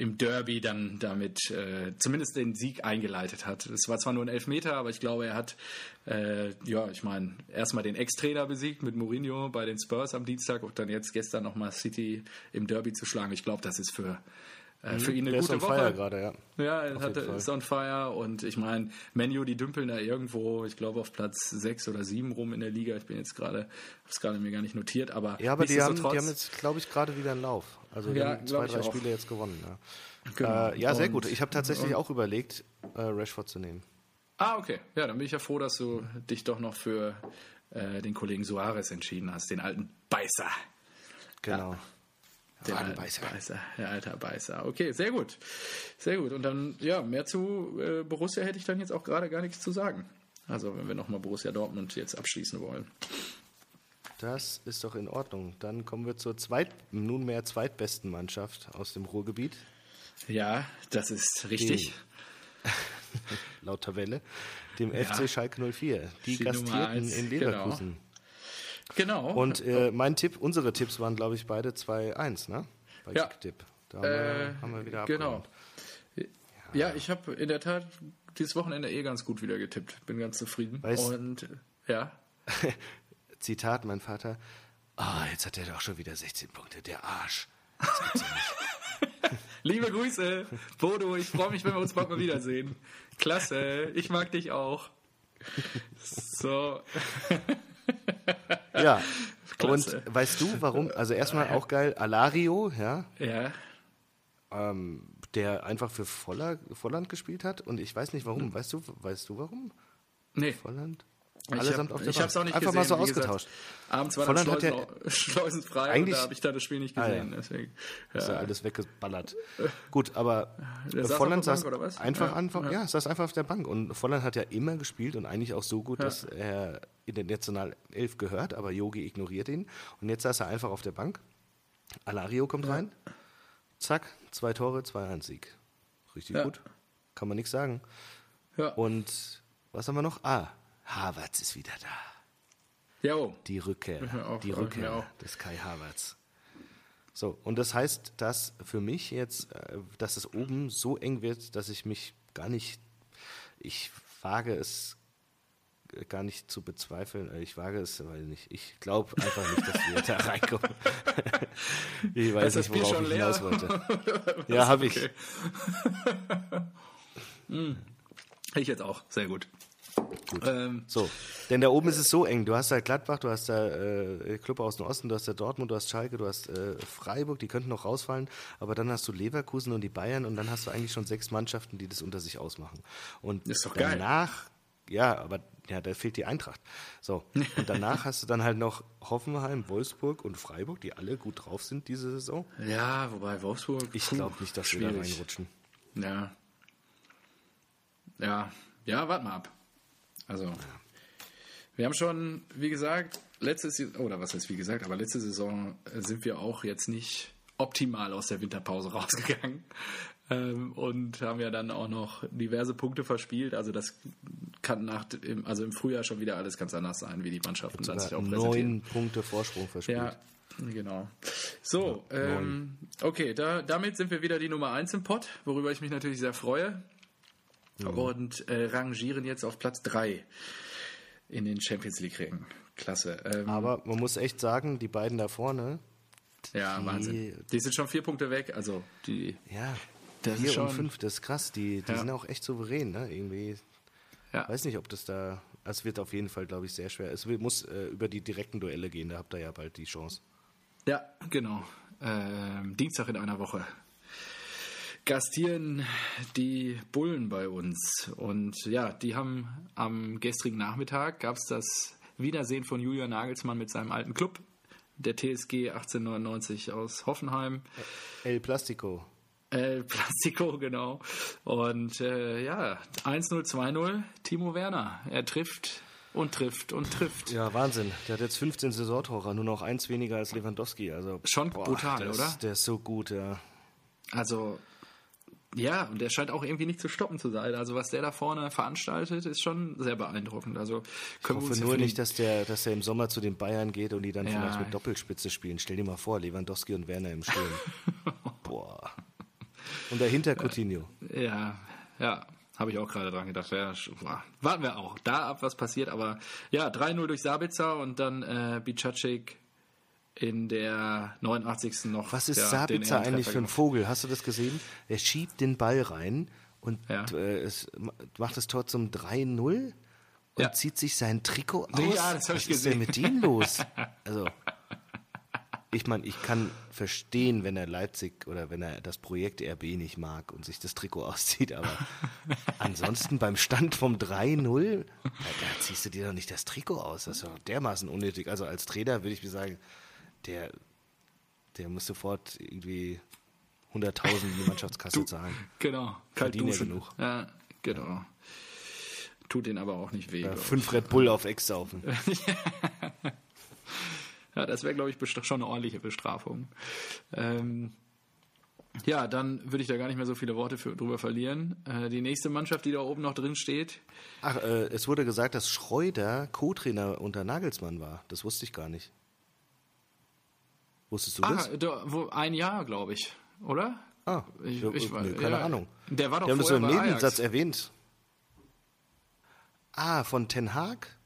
im Derby dann damit äh, zumindest den Sieg eingeleitet hat. Es war zwar nur ein Elfmeter, aber ich glaube, er hat, äh, ja, ich meine, erstmal den Ex-Trainer besiegt mit Mourinho bei den Spurs am Dienstag und dann jetzt gestern nochmal City im Derby zu schlagen. Ich glaube, das ist für äh, für ihn eine Der gute ist on Woche. Fire gerade, ja. Ja, er hat, ist on fire und ich meine, Menu, die dümpeln da irgendwo, ich glaube auf Platz 6 oder 7 rum in der Liga. Ich bin jetzt gerade, habe es gerade mir gar nicht notiert, aber Ja, aber die haben, die haben jetzt, glaube ich, gerade wieder einen Lauf. Also die Ja, haben zwei, drei. Spiele jetzt gewonnen. Ja, Genau. äh, ja sehr Und- gut. Ich habe tatsächlich und- auch überlegt, äh, Rashford zu nehmen. Ah, okay. Ja, dann bin ich ja froh, dass du dich doch noch für äh, den Kollegen Suarez entschieden hast, den alten Beißer. Genau. Den alten Rabenbeißer. Beißer. Der alter Beißer. Okay, sehr gut. Sehr gut. Und dann, ja, mehr zu äh, Borussia hätte ich dann jetzt auch gerade gar nichts zu sagen. Also, wenn wir nochmal Borussia Dortmund jetzt abschließen wollen. Das ist doch in Ordnung. Dann kommen wir zur zweit, nunmehr zweitbesten Mannschaft aus dem Ruhrgebiet, Ja, das ist richtig. laut Tabelle, dem FC Schalke 04. Die, Die gastierten in Leverkusen. Genau. Und äh, mein Tipp, unsere Tipps waren, glaube ich, beide 2-1, ne? Bei Ja. Kicktipp. Da haben, Äh, wir, haben wir wieder genau. abgeräumt. Ja, ich habe in der Tat dieses Wochenende eh ganz gut wieder getippt. Bin ganz zufrieden. Weißt- Und äh, ja. Zitat, mein Vater. Ah, jetzt hat er doch schon wieder 16 Punkte, der Arsch. Ja. Liebe Grüße, Bodo, ich freue mich, wenn wir uns bald mal wiedersehen. Klasse, ich mag dich auch. So, ja, Klasse. Und weißt du, warum? Also erstmal auch geil, Alario, ja, Ja. ähm, der einfach für Voller, Volland gespielt hat. Und ich weiß nicht warum. Weißt du, weißt du warum? Nee. Volland? Ich Allesamt hab- auf der ich habe es auch nicht Einfach gesehen. mal so wie gesagt. ausgetauscht. Abends war Volland das hat ja- Schleusen, schleusenfrei Eigentlich- da habe ich da das Spiel nicht Ah, ja. gesehen. Deswegen. Ist ja Ja. alles weggeballert. Gut, aber Der saß Volland saß Bank, was? einfach Ja, einfach, ja. ja. saß einfach auf der Bank. Und Volland hat ja immer gespielt und eigentlich auch so gut, dass er in der Nationalelf gehört, aber Yogi ignoriert ihn. Und jetzt saß er einfach auf der Bank. Alario kommt rein. Zack, zwei Tore, 2-1 Sieg. Richtig Ja. gut. Kann man nichts sagen. Ja. Und was haben wir noch? Ah, Havertz ist wieder da. Jo. Die Rückkehr, auch, die Rückkehr auch. des Kai Havertz. So, und das heißt, dass für mich jetzt, äh, dass es oben so eng wird, dass ich mich gar nicht, ich wage es gar nicht zu bezweifeln. Äh, Ich wage es, weil nicht. Ich glaube einfach nicht, dass wir da reinkommen. ich weiß nicht, worauf ich leer? hinaus wollte. ja, habe ich. Hm. Ich jetzt auch. Sehr gut. Gut. Ähm, So, denn da oben ist es so eng. Du hast da Gladbach, du hast da äh, Club aus dem Osten, du hast da Dortmund, du hast Schalke, du hast äh, Freiburg, die könnten noch rausfallen, aber dann hast du Leverkusen und die Bayern und dann hast du eigentlich schon sechs Mannschaften, die das unter sich ausmachen. Und doch geil. danach, ja, aber ja, da fehlt die Eintracht. So, und danach hast du dann halt noch Hoffenheim, Wolfsburg und Freiburg, die alle gut drauf sind diese Saison. ja, wobei Wolfsburg. Ich glaube nicht, dass wir da schwierig. reinrutschen. Ja. Ja, ja, warte mal ab. Also, wir haben schon, wie gesagt, letztes Jahr, oder was heißt wie gesagt, aber letzte Saison äh, sind wir auch jetzt nicht optimal aus der Winterpause rausgegangen ähm, und haben ja dann auch noch diverse Punkte verspielt. Also das kann nach, im, also im Frühjahr schon wieder alles ganz anders sein, wie die Mannschaften dann sich auch neun Punkte Vorsprung verspielt. Ja, genau. So, ähm, okay, da, damit sind wir wieder die Nummer 1 im Pott, worüber ich mich natürlich sehr freue. Und äh, rangieren jetzt auf Platz 3 in den Champions League-Rängen. Klasse. Ähm, Aber man muss echt sagen, die beiden da vorne, ja, die- Wahnsinn. Die sind schon vier Punkte weg, also die. Ja, Das ist vier schon- und fünf, das ist krass. Die, die Ja. sind auch echt souverän, ne? Irgendwie, Ja. weiß nicht, ob das da. Es wird auf jeden Fall, glaube ich, sehr schwer. Es muss äh, über die direkten Duelle gehen, da habt ihr ja bald die Chance. Ja, genau. Ähm, Dienstag in einer Woche gastieren die Bullen bei uns. Und ja, die haben am gestrigen Nachmittag gab es das Wiedersehen von Julian Nagelsmann mit seinem alten Club, der TSG 1899 aus Hoffenheim. El Plastico. El Plastico, genau. Und äh, ja, 1-0, 2-0, Timo Werner. Er trifft und trifft und trifft. Ja, Wahnsinn. Der hat jetzt 15 Saisontore, nur noch eins weniger als Lewandowski. Also, Schon brutal, der oder? Ist, der ist so gut, ja. Also, ja, und der scheint auch irgendwie nicht zu stoppen zu sein. Also, was der da vorne veranstaltet, ist schon sehr beeindruckend. Also, Ich können wir hoffe ja nur nicht, dass der, dass der im Sommer zu den Bayern geht und die dann Ja. vielleicht mit Doppelspitze spielen. Stell dir mal vor, Lewandowski und Werner im Sturm. Boah. Und dahinter Coutinho. Ja, ja, habe ich auch gerade dran gedacht. Ja, warten wir auch da ab, was passiert. Aber ja, 3-0 durch Sabitzer und dann äh, Bicacek in der 89. noch. Was ist ja, Sabitzer eigentlich für ein. Vogel? Hast du das gesehen? Er schiebt den Ball rein und Ja. äh, es ma- macht das Tor zum 3-0 und Ja. zieht sich sein Trikot aus. Ja, das hab ich Was ist denn gesehen. mit dem los? Also, ich meine, ich kann verstehen, wenn er Leipzig oder wenn er das Projekt RB nicht mag und sich das Trikot auszieht, aber ansonsten beim Stand vom 3-0, da, da ziehst du dir doch nicht das Trikot aus. Das ist doch dermaßen unnötig. Also als Trainer würde ich mir sagen, der, der muss sofort irgendwie 100.000 in die Mannschaftskasse zahlen. Genau, kalt Verdient er duschen. genug. Ja, genau. Tut den aber auch nicht weh. Ja, fünf Red Bull auf Ex saufen. Ja, das wäre, glaube ich, schon eine ordentliche Bestrafung. Ähm, ja, dann würde ich da gar nicht mehr so viele Worte für, drüber verlieren. Äh, die nächste Mannschaft, die da oben noch drin steht, Ach, äh, es wurde gesagt, dass Schreuder Co-Trainer unter Nagelsmann war. Das wusste ich gar nicht. Wusstest du ah, das? da, wo, ein Jahr, glaube ich, oder? Ah, Ich, ja, ich, nö, keine ja, Ahnung. Der war doch Die haben das so im Nebensatz erwähnt. Ah, von Ten Hag?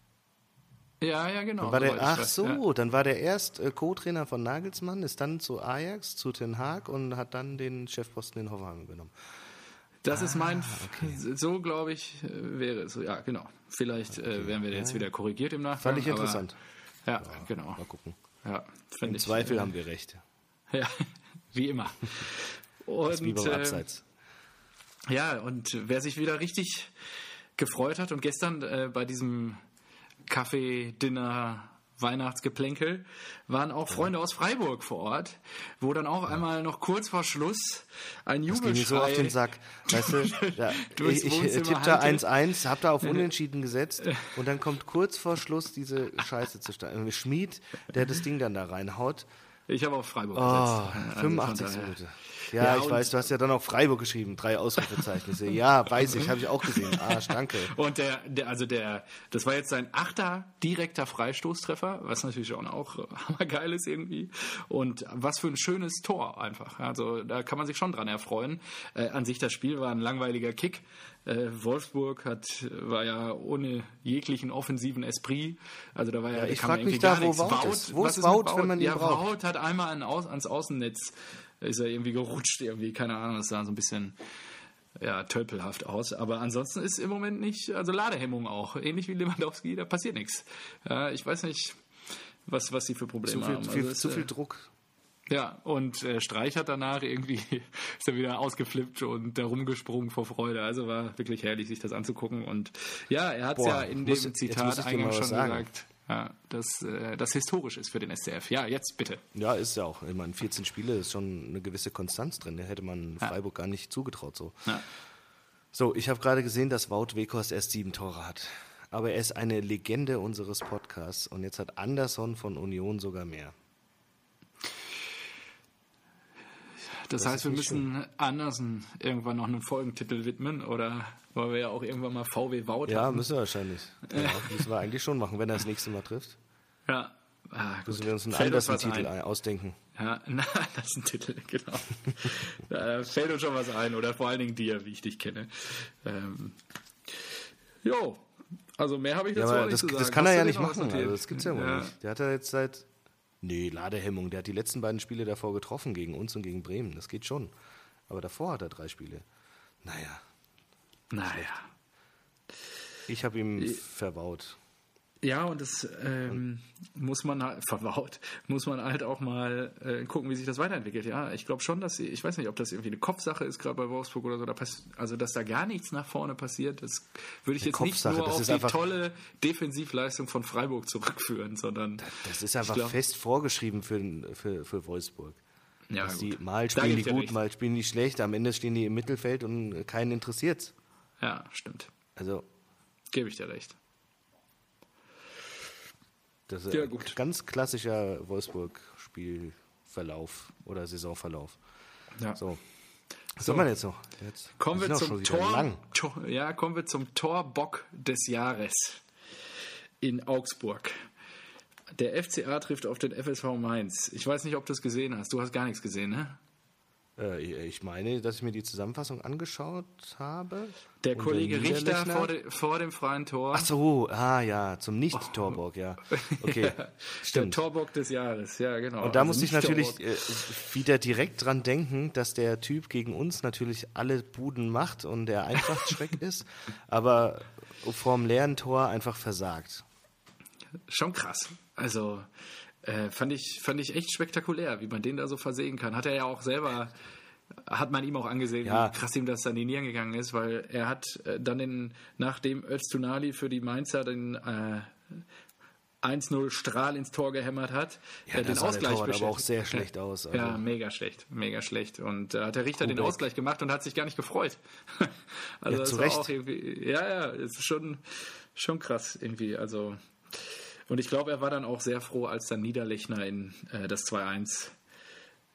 Ja, ja, genau. War der, ich ach weiß, so, Ja. dann war der erst äh, Co-Trainer von Nagelsmann, ist dann zu Ajax, zu Ten Hag und hat dann den Chefposten in Hoffenheim übernommen. Das ist mein, Ah, so glaube ich, äh, wäre es. Ja, genau. Vielleicht äh, werden wir jetzt wieder korrigiert im Nachgang. Fand ich aber- interessant. Ja, genau. Mal gucken. Ja, Im ich, Zweifel äh, haben wir recht. Ja, wie immer. Und, Wie beim äh, Abseits. Ja, und wer sich wieder richtig gefreut hat und gestern äh, bei diesem Kaffee, Dinner, Weihnachtsgeplänkel waren auch Freunde aus Freiburg vor Ort, wo dann auch einmal noch kurz vor Schluss ein Das ging mir so auf Jubelschrei den Sack. Weißt du, durchs ich, ich tippe da hallte. 1-1, hab da auf Unentschieden gesetzt und dann kommt kurz vor Schluss diese Scheiße zustande. Schmied, der das Ding dann da reinhaut. Ich habe auf Freiburg Oh, gesetzt. Also 85 von daher- Minute. Ja, Ja, ich weiß, du hast ja dann auch Freiburg geschrieben, drei Ausrufezeichen. Ich so, ja, weiß ich, habe ich auch gesehen. Arsch, danke. Und der, der, also der, das war jetzt sein achter direkter Freistoßtreffer, was natürlich auch, auch hammergeil ist irgendwie. Und was für ein schönes Tor einfach. Also da kann man sich schon dran erfreuen. Äh, an sich das Spiel war ein langweiliger Kick. Äh, Wolfsburg hat, war ja ohne jeglichen offensiven Esprit. Also da war ja, Ja, ich kam frag ja mich da, wo nichts. Wout ist. Wo ist Wout, wenn man ihn ja, braucht? Wout hat einmal an, ans Außennetz, ist er irgendwie gerutscht irgendwie, keine Ahnung, das sah so ein bisschen ja, tölpelhaft aus. Aber ansonsten ist im Moment nicht, also Ladehemmung auch. Ähnlich wie Lewandowski, da passiert nichts. Ja, ich weiß nicht, was, was sie für Probleme Zu viel, haben. viel, Also es, zu viel äh, Druck. Ja, und äh, Streich hat danach irgendwie, ist er wieder ausgeflippt und da rumgesprungen vor Freude. Also war wirklich herrlich, sich das anzugucken. Und ja, er hat es ja in dem Zitat eingangs schon sagen. gesagt, ja, dass äh, das historisch ist für den SCF. Ja, jetzt bitte. Ja, ist ja auch. Ich meine, 14 Spiele ist schon eine gewisse Konstanz drin. Da hätte man Freiburg gar nicht zugetraut so. Ja. So, ich habe gerade gesehen, dass Wout Weghorst erst sieben Tore hat. Aber er ist eine Legende unseres Podcasts und jetzt hat Anderson von Union sogar mehr. Das, Das heißt, wir müssen Andersen irgendwann noch einen Folgentitel widmen oder weil wir ja auch irgendwann mal VW Wout Ja, hatten. müssen wir wahrscheinlich. Ja, müssen wir eigentlich schon machen, wenn er das nächste Mal trifft. Ja. Ah, gut. Müssen wir uns einen Fällt uns anderen was Titel ein. ausdenken. Ja, na, das ist ein Titel, genau. da fällt uns schon was ein, oder vor allen Dingen dir, wie ich dich kenne. Ähm, jo, also mehr habe ich Ja, dazu aber nicht das, zu sagen. das kann Hast er ja nicht machen. Also das gibt's ja wohl Ja. nicht. Der hat ja jetzt seit. Nee, Ladehemmung. Der hat die letzten beiden Spiele davor getroffen, gegen uns und gegen Bremen. Das geht schon. Aber davor hat er drei Spiele. Naja, Naja. ich habe ihm verbaut. Ja, und das ähm, muss man halt, verbaut, muss man halt auch mal äh, gucken, wie sich das weiterentwickelt. Ja, ich glaube schon, dass sie, ich weiß nicht, ob das irgendwie eine Kopfsache ist, gerade bei Wolfsburg oder so, da also dass da gar nichts nach vorne passiert, das würde ich Eine jetzt nicht Kopfsache, nur das auf die tolle Defensivleistung von Freiburg zurückführen, sondern Das ist einfach glaub- fest vorgeschrieben für, für, für Wolfsburg. ja, Dass gut. die, mal spielen die gut, mal spielen die schlecht. Am Ende stehen die im Mittelfeld und keinen interessiert's. Ja, stimmt. Also, Gebe ich dir recht. Das ist Ja, ein ganz klassischer Wolfsburg-Spielverlauf oder Saisonverlauf. Ja. So. Was soll man jetzt noch? Jetzt Kommen wir zum Tor. Tor, ja, kommen wir zum Torbock des Jahres in Augsburg. Der FCA trifft auf den FSV Mainz. Ich weiß nicht, ob du es gesehen hast. Du hast gar nichts gesehen, ne? Äh, ich meine, dass ich mir die Zusammenfassung angeschaut habe. Der Kollege Richter Niederlechner- vor, de, vor dem freien Tor. Ach so, ah ja, zum Nicht-Torbock, ja. Okay, Der stimmt. Torbock des Jahres, ja, genau. Und da Also musste ich natürlich äh, wieder direkt dran denken, dass der Typ gegen uns natürlich alle Buden macht und der Eintracht-Schreck ist, aber vorm leeren Tor einfach versagt. Schon krass. Also äh, fand, ich, fand ich echt spektakulär, wie man den da so versehen kann. Hat er ja auch selber, hat man ihm auch angesehen, Ja. wie krass ihm das an die Nieren gegangen ist, weil er hat äh, dann den, nachdem Öztunali für die Mainzer den äh, 1-0 Strahl ins Tor gehämmert hat, Ja, äh, den Ausgleich Torwart aber auch sehr schlecht aus, also. Ja, mega schlecht, mega schlecht. Und da hat der Richter den Kubek. Ausgleich gemacht und hat sich gar nicht gefreut. also Ja, das war auch irgendwie, ja, ja, ist schon, schon krass irgendwie. Also und ich glaube, er war dann auch sehr froh, als dann Niederlechner in äh, das 2-1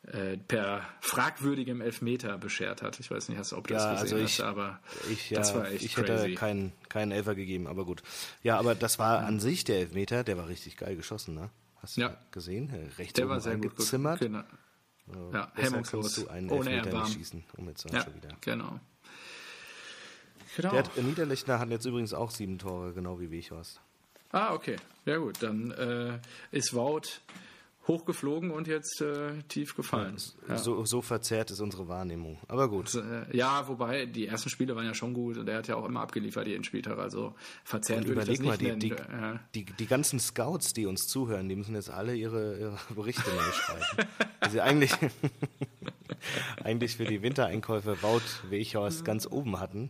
äh, per fragwürdigem Elfmeter beschert hat. Ich weiß nicht, hast, ob du Ja, das gesehen also ich- hast, aber Ich, ja, das war echt ich crazy. hätte keinen, keinen Elfer gegeben, aber gut. Ja, aber das war an sich der Elfmeter, der war richtig geil geschossen, ne? Hast du Ja. gesehen? Rechts der oben war sehr gut reingezimmert. Genau. Ja, Besser kannst hemmungslos, du einen ohne Elfmeter nicht schießen. Um jetzt Ja, schon wieder. genau. Genau. Der hat, äh, Niederlechner hat jetzt übrigens auch sieben Tore, genau wie Weghorst. Ah, okay. Ja gut, dann äh, ist Wout hochgeflogen und jetzt äh, tief gefallen. Ja. So, so, verzerrt ist unsere Wahrnehmung. Aber gut. Also, äh, ja, wobei die ersten Spiele waren ja schon gut und er hat ja auch immer abgeliefert jeden Spieltag. Also verzerrt würde ich das mal, nicht die, nennen. Die, die, die, ganzen Scouts, die uns zuhören, die müssen jetzt alle ihre, ihre Berichte neu schreiben. also eigentlich, eigentlich für die Wintereinkäufe Wout Weghorst ganz oben hatten.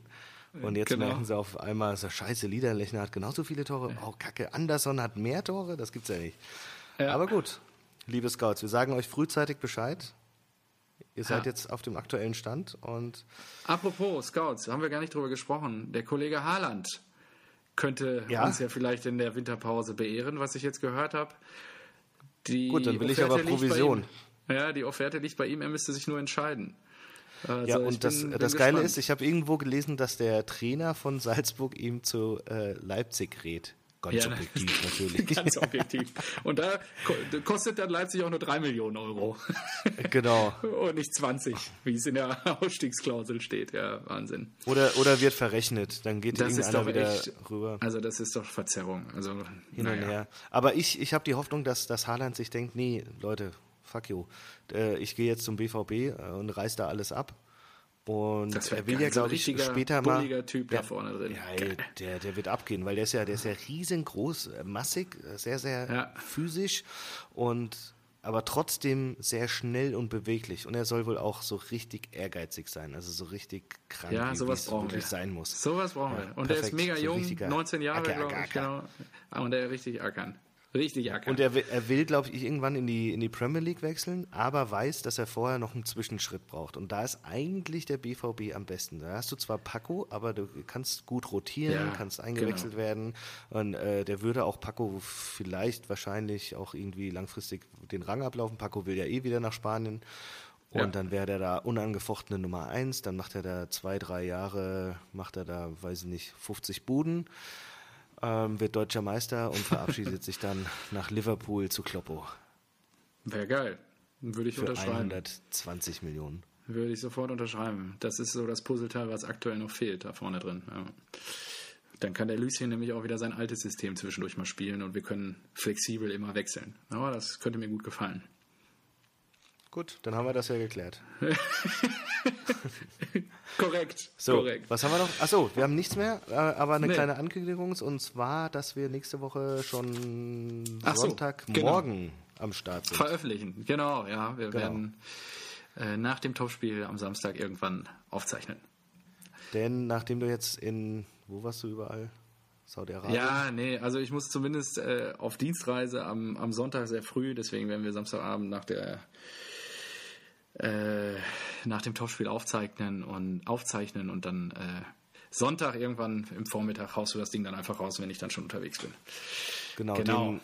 Und jetzt genau. merken sie auf einmal, so scheiße, Liederlechner hat genauso viele Tore. Oh, Kacke, Anderson hat mehr Tore? Das gibt's ja nicht. Ja. Aber gut, liebe Scouts, wir sagen euch frühzeitig Bescheid. Ihr seid ja. jetzt auf dem aktuellen Stand und. Apropos Scouts, haben wir gar nicht drüber gesprochen. Der Kollege Haaland könnte ja? uns ja vielleicht in der Winterpause beehren, was ich jetzt gehört habe. Gut, dann will Offerte ich aber Provision. Ja, die Offerte liegt bei ihm, er müsste sich nur entscheiden. Also ja, und das, bin, das Geile ist, ich habe irgendwo gelesen, dass der Trainer von Salzburg ihm zu äh, Leipzig rät. Ganz ja, objektiv natürlich. Ganz objektiv. Und da kostet dann Leipzig auch nur 3 Millionen Euro. Genau. Und nicht 20, wie es in der Ausstiegsklausel steht. Ja, Wahnsinn. Oder, oder wird verrechnet, dann geht das irgendeiner wieder echt, rüber. Also das ist doch Verzerrung. Also, Hin naja. und her. Aber ich, ich habe die Hoffnung, dass, dass Haaland sich denkt, nee, Leute, fuck you. Äh, ich gehe jetzt zum BVB äh, und reiß da alles ab. Und er will ja, glaube ich, später mal. Typ ja, da vorne drin. Ja, der, der wird abgehen, weil der ist ja, der ist ja riesengroß, äh, massig, sehr, sehr ja. physisch und aber trotzdem sehr schnell und beweglich. Und er soll wohl auch so richtig ehrgeizig sein, also so richtig krank, ja, sowas brauchen wir. sein muss. Sowas brauchen ja, wir. Und perfekt, er ist mega jung, so 19 Jahre, glaube ich, genau. Und er richtig ackern. Richtig ackern. Und er will, er will glaube ich, irgendwann in die, in die Premier League wechseln, aber weiß, dass er vorher noch einen Zwischenschritt braucht. Und da ist eigentlich der BVB am besten. Da hast du zwar Paco, aber du kannst gut rotieren, ja, kannst eingewechselt genau. werden. Und äh, der würde auch Paco vielleicht wahrscheinlich auch irgendwie langfristig den Rang ablaufen. Paco will ja eh wieder nach Spanien. Und ja. dann wäre der da unangefochtene Nummer eins. Dann macht er da zwei, drei Jahre, macht er da, weiß ich nicht, 50 Buden ähm, wird deutscher Meister und verabschiedet sich dann nach Liverpool zu Kloppo. Wäre geil. Würde ich Für unterschreiben. 120 Millionen. Würde ich sofort unterschreiben. Das ist so das Puzzleteil, was aktuell noch fehlt da vorne drin. Ja. Dann kann der Lucien nämlich auch wieder sein altes System zwischendurch mal spielen und wir können flexibel immer wechseln. Aber das könnte mir gut gefallen. Gut, dann haben wir das ja geklärt. korrekt. So, korrekt. was haben wir noch? Achso, wir haben nichts mehr, äh, aber eine nee. kleine Ankündigung und zwar, dass wir nächste Woche schon Ach Sonntagmorgen genau. am Start sind. Veröffentlichen, genau, ja. Wir genau. werden äh, nach dem Topspiel am Samstag irgendwann aufzeichnen. Denn nachdem du jetzt in, wo warst du überall? Saudi-Arabien? Ja, nee, also ich muss zumindest äh, auf Dienstreise am, am Sonntag sehr früh, deswegen werden wir Samstagabend nach der äh, nach dem Topspiel aufzeichnen und aufzeichnen und dann äh, Sonntag irgendwann im Vormittag haust du das Ding dann einfach raus, wenn ich dann schon unterwegs bin. Genau. genau. Den,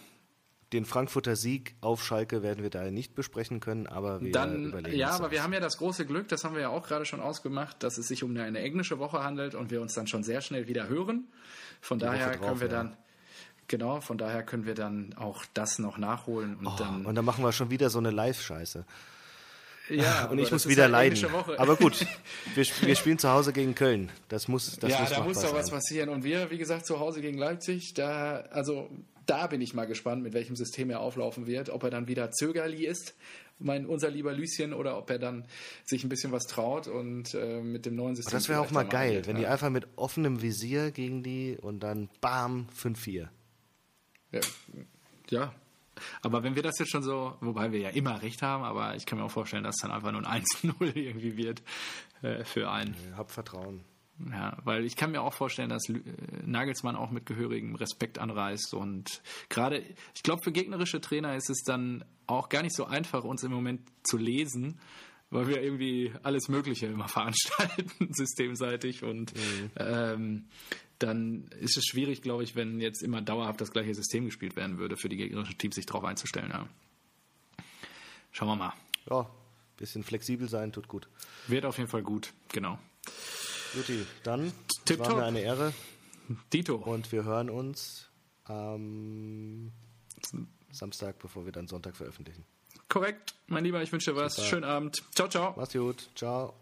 den Frankfurter Sieg auf Schalke werden wir da nicht besprechen können, aber wir dann, überlegen Ja, aber aus. wir haben ja das große Glück, das haben wir ja auch gerade schon ausgemacht, dass es sich um eine, eine englische Woche handelt und wir uns dann schon sehr schnell wieder hören. Von Die daher drauf, können wir ja. dann Genau, von daher können wir dann auch das noch nachholen und oh, dann. Und dann machen wir schon wieder so eine Live-Scheiße. Ja, und ich muss wieder leiden. Aber gut, wir, wir, spielen zu Hause gegen Köln. Das muss, das ja, muss da muss doch was passieren. Und wir, wie gesagt, zu Hause gegen Leipzig, da, also da bin ich mal gespannt, mit welchem System er auflaufen wird. Ob er dann wieder Zögerli ist, mein unser lieber Lüschen, oder ob er dann sich ein bisschen was traut und äh, mit dem neuen System. das wäre auch mal geil, wenn ja. die einfach mit offenem Visier gegen die und dann bam 5-4. Ja, ja, aber wenn wir das jetzt schon so, wobei wir ja immer recht haben, aber ich kann mir auch vorstellen, dass es dann einfach nur ein 1-0 irgendwie wird äh, für einen. Ich hab Vertrauen. Ja, weil ich kann mir auch vorstellen, dass äh, Nagelsmann auch mit gehörigem Respekt anreißt und gerade, ich glaube, für gegnerische Trainer ist es dann auch gar nicht so einfach, uns im Moment zu lesen, weil wir irgendwie alles Mögliche immer veranstalten, systemseitig und mhm. ähm, dann ist es schwierig, glaube ich, wenn jetzt immer dauerhaft das gleiche System gespielt werden würde, für die gegnerischen Teams sich darauf einzustellen. Ja. Schauen wir mal. Ja, bisschen flexibel sein tut gut. Wird auf jeden Fall gut, genau. Juti, dann Tip war mir eine Ehre. Dito. Und wir hören uns am Samstag, bevor wir dann Sonntag veröffentlichen. Korrekt, mein Lieber, ich wünsche dir was. Super. Schönen Abend. Ciao, ciao. Mach's gut. Ciao.